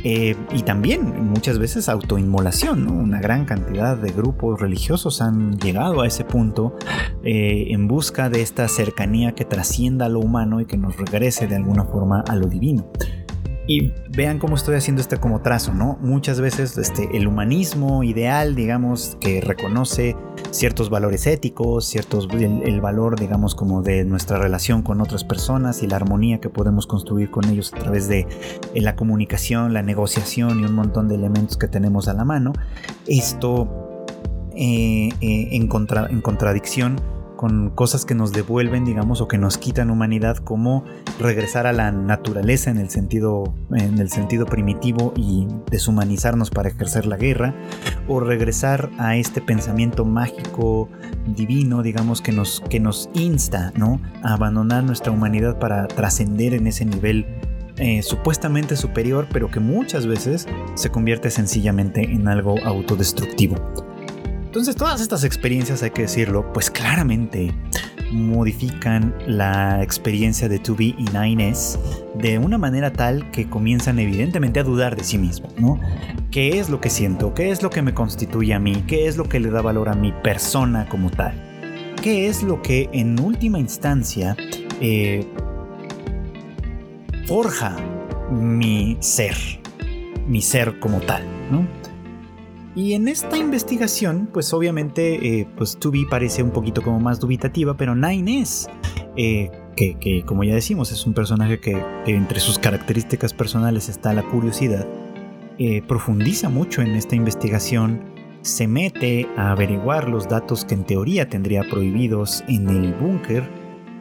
Eh, y también muchas veces autoinmolación, ¿no? Una gran cantidad de grupos religiosos han llegado a ese punto eh, en busca de esta cercanía que trascienda a lo humano y que nos regrese de alguna forma a lo divino. Y vean cómo estoy haciendo este como trazo, ¿no? Muchas veces este, el humanismo ideal, digamos, que reconoce ciertos valores éticos, ciertos, el, valor, digamos, como de nuestra relación con otras personas y la armonía que podemos construir con ellos a través de la comunicación, la negociación y un montón de elementos que tenemos a la mano. Esto eh, eh, en, en contradicción con cosas que nos devuelven, digamos, o que nos quitan humanidad, como regresar a la naturaleza en el sentido, en el sentido primitivo y deshumanizarnos para ejercer la guerra, o regresar a este pensamiento mágico divino, digamos, que nos, que nos insta, ¿no? A abandonar nuestra humanidad para trascender en ese nivel eh, supuestamente superior, pero que muchas veces se convierte sencillamente en algo autodestructivo. Entonces todas estas experiencias, hay que decirlo, pues claramente modifican la experiencia de 2B y 9S de una manera tal que comienzan evidentemente a dudar de sí mismos, ¿no? ¿Qué es lo que siento? ¿Qué es lo que me constituye a mí? ¿Qué es lo que le da valor a mi persona como tal? ¿Qué es lo que en última instancia eh, forja mi ser? Mi ser como tal, ¿no? Y en esta investigación, pues obviamente, eh, pues Tubi parece un poquito como más dubitativa, pero Nine es, eh, que, como ya decimos, es un personaje que, entre sus características personales está la curiosidad, eh, profundiza mucho en esta investigación, se mete a averiguar los datos que en teoría tendría prohibidos en el búnker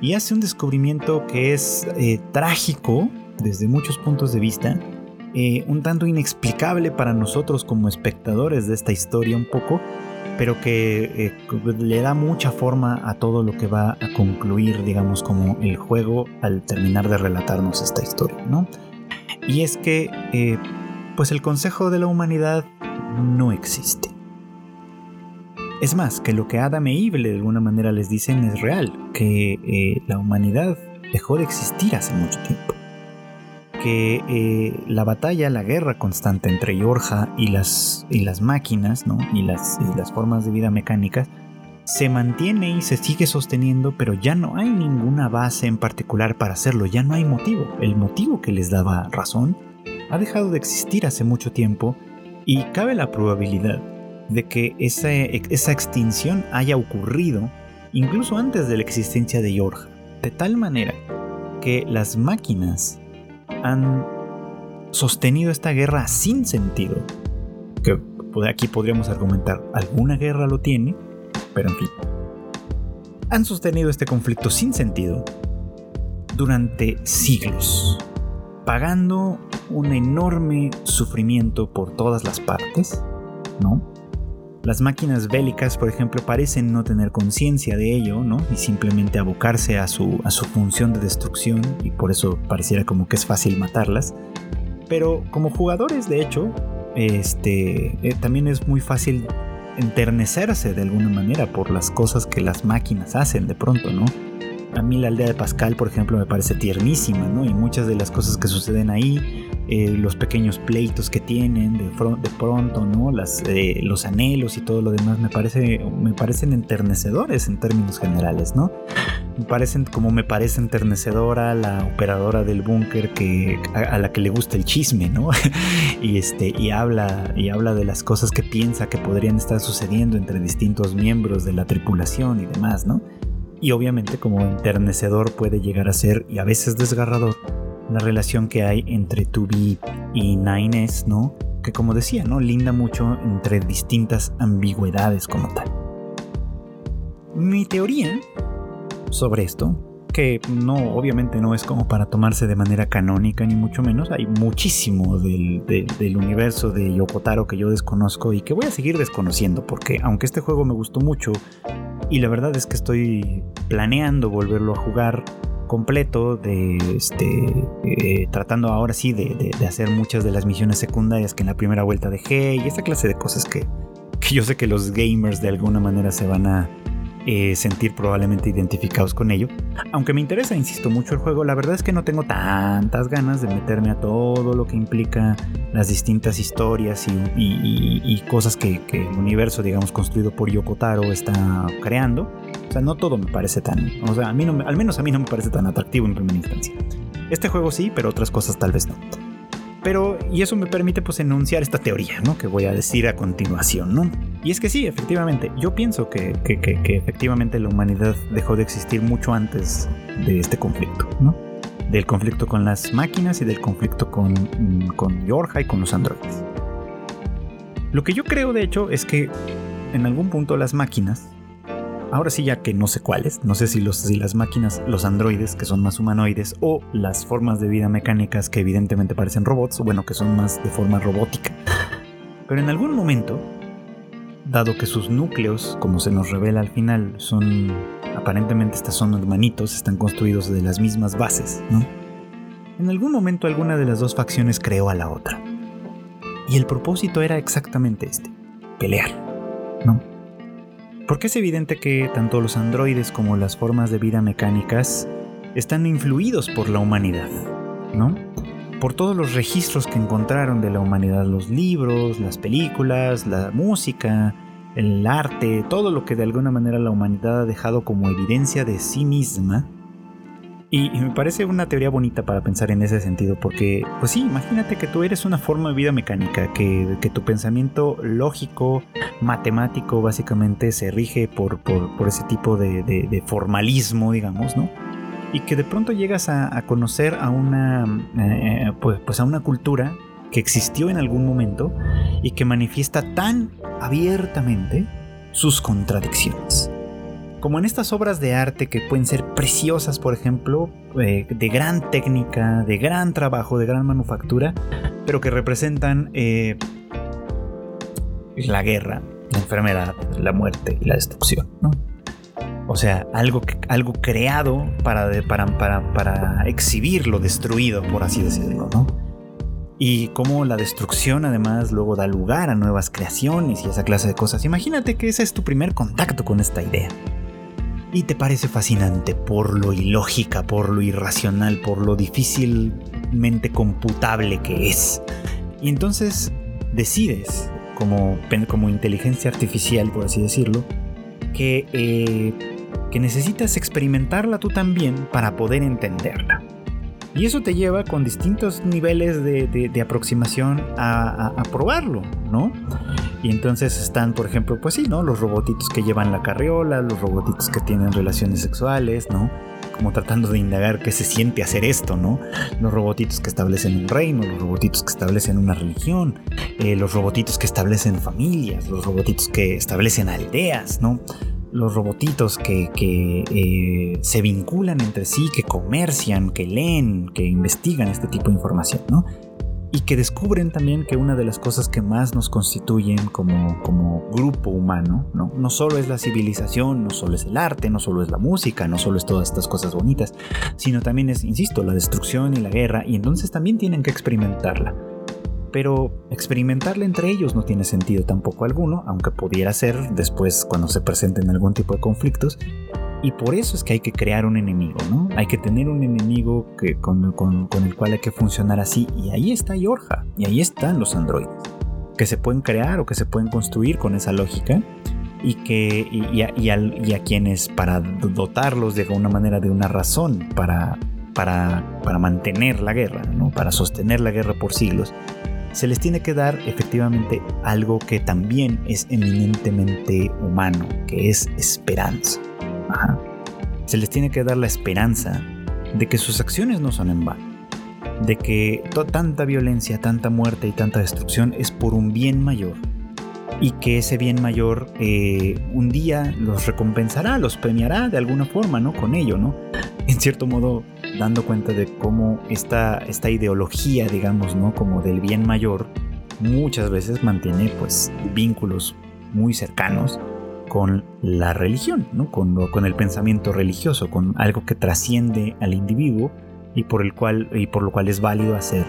y hace un descubrimiento que es trágico desde muchos puntos de vista eh, un tanto inexplicable para nosotros como espectadores de esta historia un poco, pero que eh, le da mucha forma a todo lo que va a concluir, digamos, como el juego al terminar de relatarnos esta historia, ¿no? Y es que, eh, pues el Consejo de la Humanidad no existe. Es más, que lo que Adam e Eve de alguna manera les dicen es real, que la humanidad dejó de existir hace mucho tiempo que eh, la batalla, la guerra constante entre Yorja y las, y las máquinas, ¿no? Y las, y las formas de vida mecánicas, se mantiene y se sigue sosteniendo, pero ya no hay ninguna base en particular para hacerlo, ya no hay motivo. El motivo que les daba razón ha dejado de existir hace mucho tiempo y cabe la probabilidad de que esa, esa extinción haya ocurrido incluso antes de la existencia de Yorja, de tal manera que las máquinas han sostenido esta guerra sin sentido. Que aquí podríamos argumentar, alguna guerra lo tiene, pero en fin. Han sostenido este conflicto sin sentido durante siglos, pagando un enorme sufrimiento por todas las partes, ¿no? Las máquinas bélicas, por ejemplo, parecen no tener conciencia de ello, ¿no? Y simplemente abocarse a su, a su función de destrucción y por eso pareciera como que es fácil matarlas. Pero como jugadores, de hecho, este, eh, también es muy fácil enternecerse de alguna manera por las cosas que las máquinas hacen de pronto, ¿no? A mí la aldea de Pascal, por ejemplo, me parece tiernísima, ¿no? Y muchas de las cosas que suceden ahí eh, los pequeños pleitos que tienen de, pronto, ¿no? Eh, los anhelos y todo lo demás me, parece, me parecen enternecedores en términos generales, ¿no? Me parecen como me parece enternecedora la operadora del búnker que a, la que le gusta el chisme, ¿no? y este y habla y habla de las cosas que piensa que podrían estar sucediendo entre distintos miembros de la tripulación y demás, ¿no? Y obviamente como enternecedor puede llegar a ser y a veces desgarrador la relación que hay entre 2B y 9S, ¿no? Que como decía, ¿no? Linda mucho entre distintas ambigüedades como tal. Mi teoría sobre esto, que no, obviamente no es como para tomarse de manera canónica ni mucho menos, hay muchísimo del, del universo de Yokotaro que yo desconozco y que voy a seguir desconociendo porque aunque este juego me gustó mucho y la verdad es que estoy planeando volverlo a jugar, completo de este eh, tratando ahora sí de, hacer muchas de las misiones secundarias que en la primera vuelta dejé y esta clase de cosas que, que yo sé que los gamers de alguna manera se van a eh, sentir probablemente identificados con ello. Aunque me interesa, insisto, mucho el juego, la verdad es que no tengo tantas ganas de meterme a todo lo que implica las distintas historias y, cosas que, el universo, digamos, construido por Yokotaro está creando. O sea, no todo me parece tan, o sea, a mí no, al menos a mí no me parece tan atractivo en primera instancia. Este juego sí, pero otras cosas tal vez no. Pero, y eso me permite pues enunciar esta teoría, ¿no? Que voy a decir a continuación, ¿no? Y es que sí, efectivamente, yo pienso que, efectivamente la humanidad dejó de existir mucho antes de este conflicto, ¿no? Del conflicto con las máquinas y del conflicto con, mm, con Yorja y con los androides. Lo que yo creo, de hecho, es que en algún punto las máquinas, ahora sí ya que no sé cuáles, no sé si, los, si las máquinas, los androides, que son más humanoides, o las formas de vida mecánicas que evidentemente parecen robots, bueno, que son más de forma robótica. Pero en algún momento dado que sus núcleos, como se nos revela al final, son aparentemente estas son hermanitos, están construidos de las mismas bases, ¿no? En algún momento alguna de las dos facciones creó a la otra. Y el propósito era exactamente este, pelear, ¿no? Porque es evidente que tanto los androides como las formas de vida mecánicas están influidos por la humanidad, ¿no? Por todos los registros que encontraron de la humanidad, los libros, las películas, la música, el arte, todo lo que de alguna manera la humanidad ha dejado como evidencia de sí misma. Y, me parece una teoría bonita para pensar en ese sentido, porque, pues sí, imagínate que tú eres una forma de vida mecánica, que, tu pensamiento lógico, matemático, básicamente se rige por, ese tipo de, formalismo, digamos, ¿no? Y que de pronto llegas a, conocer a una, eh, pues, pues a una cultura que existió en algún momento y que manifiesta tan abiertamente sus contradicciones. Como en estas obras de arte que pueden ser preciosas, por ejemplo, eh, de gran técnica, de gran trabajo, de gran manufactura, pero que representan eh, la guerra, la enfermedad, la muerte y la destrucción. O sea, algo, algo creado para, para, para, para exhibir lo destruido, por así decirlo. ¿no? y cómo la destrucción además luego da lugar a nuevas creaciones y esa clase de cosas. Imagínate que ese es tu primer contacto con esta idea. Y te parece fascinante por lo ilógica, por lo irracional, por lo difícilmente computable que es. Y entonces decides, como, como inteligencia artificial, por así decirlo, que, eh, que necesitas experimentarla tú también para poder entenderla. Y eso te lleva con distintos niveles de, aproximación a, probarlo, ¿no? Y entonces están, por ejemplo, pues sí, ¿no? Los robotitos que llevan la carriola, los robotitos que tienen relaciones sexuales, ¿no? Como tratando de indagar qué se siente hacer esto, ¿no? Los robotitos que establecen un reino, los robotitos que establecen una religión, eh, los robotitos que establecen familias, los robotitos que establecen aldeas, ¿no? Los robotitos que, eh, se vinculan entre sí, que comercian, que leen, que investigan este tipo de información, ¿no? Y que descubren también que una de las cosas que más nos constituyen como, como grupo humano, ¿no? No solo es la civilización, no solo es el arte, no solo es la música, no solo es todas estas cosas bonitas, sino también es, insisto, la destrucción y la guerra, y entonces también tienen que experimentarla pero experimentarla entre ellos no tiene sentido tampoco alguno, aunque pudiera ser después cuando se presenten algún tipo de conflictos. Y por eso es que hay que crear un enemigo, ¿no? Hay que tener un enemigo que, con, el cual hay que funcionar así. Y ahí está Yorja, y ahí están los androides, que se pueden crear o que se pueden construir con esa lógica. Y, que, y, a, quienes para dotarlos de alguna manera de una razón para, para, para mantener la guerra, ¿no? para sostener la guerra por siglos, se les tiene que dar efectivamente algo que también es eminentemente humano, que es esperanza. Se les tiene que dar la esperanza de que sus acciones no son en vano, de que tanta violencia, tanta muerte y tanta destrucción es por un bien mayor y que ese bien mayor eh, un día los recompensará, los premiará de alguna forma, ¿no? Con ello, ¿no? En cierto modo, dando cuenta de cómo esta, esta ideología, digamos, ¿no? Como del bien mayor, muchas veces mantiene, pues, vínculos muy cercanos con la religión, ¿no? Con, con el pensamiento religioso, con algo que trasciende al individuo y por el cual y por lo cual es válido hacer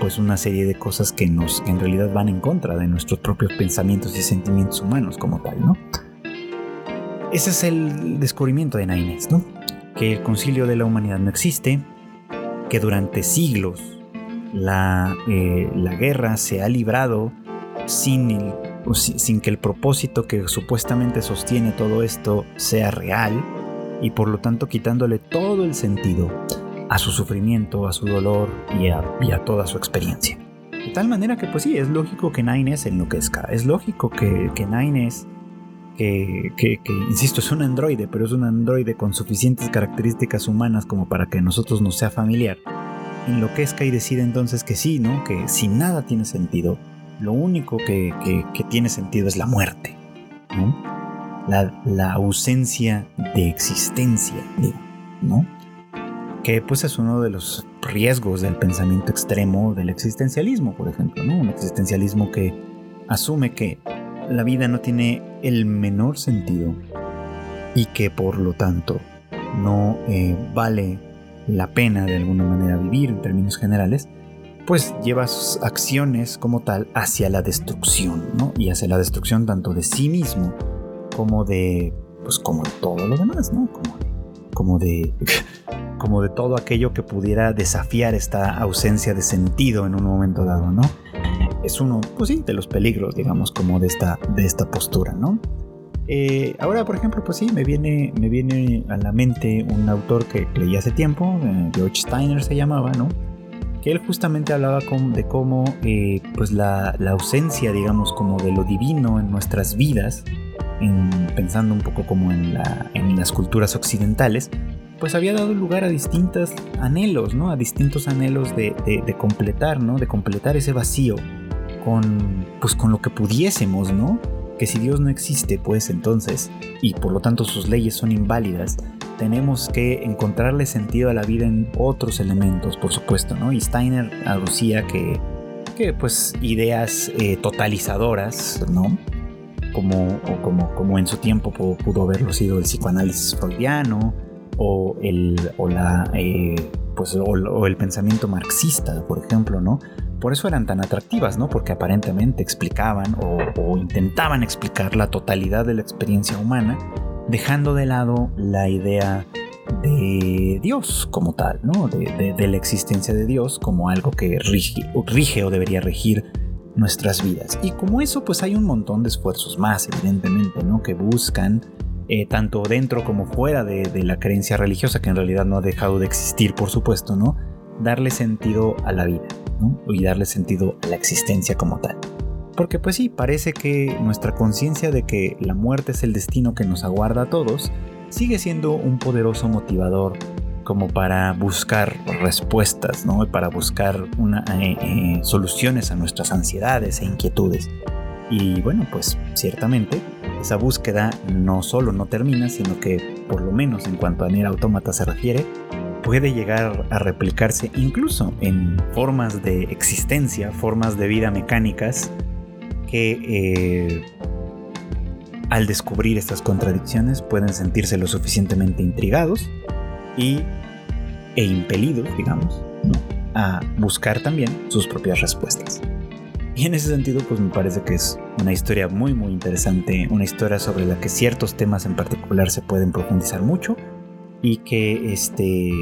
pues una serie de cosas que nos en realidad van en contra de nuestros propios pensamientos y sentimientos humanos como tal, ¿no? Ese es el descubrimiento de Nainés, ¿no? Que el concilio de la humanidad no existe, que durante siglos la, eh, la guerra se ha librado sin, sin que el propósito que supuestamente sostiene todo esto sea real y por lo tanto quitándole todo el sentido a su sufrimiento, a su dolor y a, toda su experiencia. De tal manera que, pues sí, es lógico que Nines enloquezca. Es lógico que, que Nines, que, que, insisto, es un androide, pero es un androide con suficientes características humanas como para que a nosotros nos sea familiar, enloquezca y decida entonces que sí, ¿no? Que si nada tiene sentido, lo único que, tiene sentido es la muerte, La, la ausencia de existencia, ¿no? que pues es uno de los riesgos del pensamiento extremo del existencialismo, por ejemplo, ¿no? Un existencialismo que asume que la vida no tiene el menor sentido y que por lo tanto no eh, vale la pena de alguna manera vivir en términos generales, pues lleva sus acciones como tal hacia la destrucción, ¿no? Y hacia la destrucción tanto de sí mismo como de, pues como de todo lo demás, ¿no? Como de, como de, como de todo aquello que pudiera desafiar esta ausencia de sentido en un momento dado, ¿no? Es uno, pues sí, de los peligros, digamos, como de esta, de esta postura, ¿no? Eh, ahora, por ejemplo, pues sí, me viene, me viene a la mente un autor que leí hace tiempo, eh, George Steiner se llamaba, ¿no? que él justamente hablaba de cómo eh, pues la, ausencia, digamos, como de lo divino en nuestras vidas, pensando un poco como en, las culturas occidentales, pues había dado lugar a distintos anhelos, ¿no? A distintos anhelos de, completar, ¿no? De completar ese vacío con, pues con lo que pudiésemos, ¿no? Que si Dios no existe, pues entonces, y por lo tanto sus leyes son inválidas, tenemos que encontrarle sentido a la vida en otros elementos, por supuesto, ¿no? Y Steiner aducía que, que pues ideas eh, totalizadoras, ¿no? Como, como, como en su tiempo pudo, haberlo sido el psicoanálisis freudiano o el, o la, eh, pues, o, el pensamiento marxista, por ejemplo, ¿no? Por eso eran tan atractivas, ¿no? Porque aparentemente explicaban o, intentaban explicar la totalidad de la experiencia humana dejando de lado la idea de Dios como tal, ¿no? De, la existencia de Dios como algo que rige, o debería regir nuestras vidas. Y como eso, pues hay un montón de esfuerzos más, evidentemente, ¿no? Que buscan, eh, tanto dentro como fuera de, de, la creencia religiosa, que en realidad no ha dejado de existir, por supuesto, ¿no? Darle sentido a la vida, ¿no? Y darle sentido a la existencia como tal. Porque pues sí, parece que nuestra conciencia de que la muerte es el destino que nos aguarda a todos, sigue siendo un poderoso motivador como para buscar respuestas, ¿no? Para buscar eh, eh, soluciones a nuestras ansiedades e inquietudes. Y bueno, pues ciertamente esa búsqueda no solo no termina, sino que por lo menos en cuanto a Nier Automata se refiere, puede llegar a replicarse incluso en formas de existencia, formas de vida mecánicas que eh, al descubrir estas contradicciones pueden sentirse lo suficientemente intrigados y, e impelidos, digamos, a buscar también sus propias respuestas. Y en ese sentido, pues me parece que es una historia muy muy interesante, una historia sobre la que ciertos temas en particular se pueden profundizar mucho y que este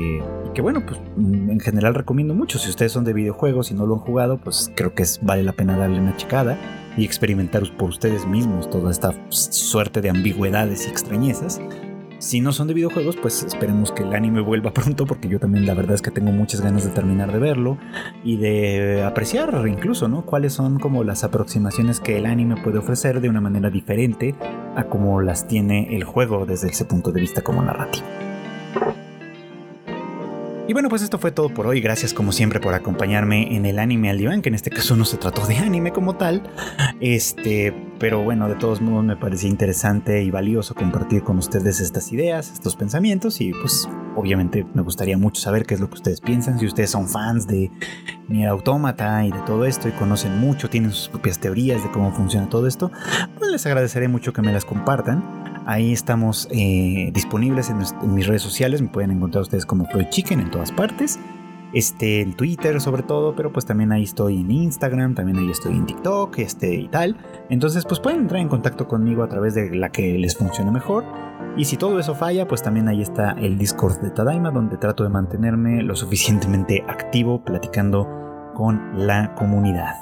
que bueno pues en general recomiendo mucho si ustedes son de videojuegos y no lo han jugado pues creo que es, vale la pena darle una checada y experimentar por ustedes mismos toda esta suerte de ambigüedades y extrañezas. Si no son de videojuegos, pues esperemos que el anime vuelva pronto, porque yo también la verdad es que tengo muchas ganas de terminar de verlo y de apreciar incluso, ¿no? Cuáles son como las aproximaciones que el anime puede ofrecer de una manera diferente a como las tiene el juego desde ese punto de vista como narrativo. Y bueno, pues esto fue todo por hoy. Gracias como siempre por acompañarme en el anime al diván, que en este caso no se trató de anime como tal. Este, pero bueno, de todos modos me parecía interesante y valioso compartir con ustedes estas ideas, estos pensamientos y pues obviamente me gustaría mucho saber qué es lo que ustedes piensan, si ustedes son fans de Nier Automata y de todo esto y conocen mucho, tienen sus propias teorías de cómo funciona todo esto, pues les agradeceré mucho que me las compartan. Ahí estamos eh, disponibles en, mis redes sociales. Me pueden encontrar ustedes como Floyd Chicken en todas partes. Este, en Twitter sobre todo, pero pues también ahí estoy en Instagram, también ahí estoy en TikTok, este y tal. Entonces pues pueden entrar en contacto conmigo a través de la que les funcione mejor. Y si todo eso falla, pues también ahí está el Discord de Tadaima, donde trato de mantenerme lo suficientemente activo platicando con la comunidad.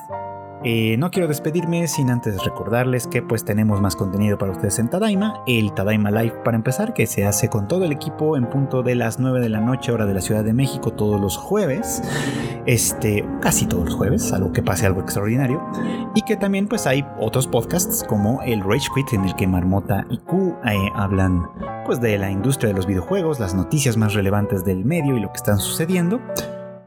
Eh, no quiero despedirme sin antes recordarles que pues tenemos más contenido para ustedes en Tadaima, el Tadaima Live para empezar, que se hace con todo el equipo en punto de las 9 de la noche hora de la Ciudad de México todos los jueves, este, casi todos los jueves, algo que pase algo extraordinario, y que también pues hay otros podcasts como el Rage Quit en el que Marmota y Q eh, hablan pues de la industria de los videojuegos, las noticias más relevantes del medio y lo que están sucediendo.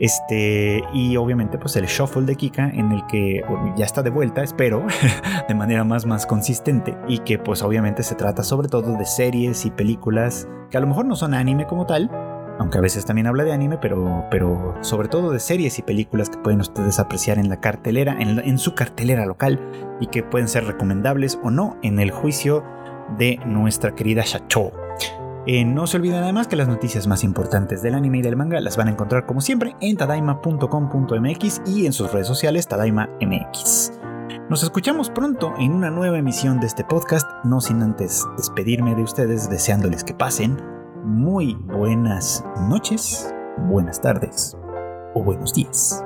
Este, y obviamente, pues el shuffle de Kika, en el que ya está de vuelta, espero, de manera más, más consistente. Y que, pues, obviamente se trata sobre todo de series y películas que a lo mejor no son anime como tal, aunque a veces también habla de anime, pero, pero sobre todo de series y películas que pueden ustedes apreciar en la cartelera, en, en su cartelera local, y que pueden ser recomendables o no en el juicio de nuestra querida Shacho. Eh, no se olviden además que las noticias más importantes del anime y del manga las van a encontrar como siempre en tadaima.com.mx y en sus redes sociales tadaima.mx. Nos escuchamos pronto en una nueva emisión de este podcast, no sin antes despedirme de ustedes deseándoles que pasen muy buenas noches, buenas tardes o buenos días.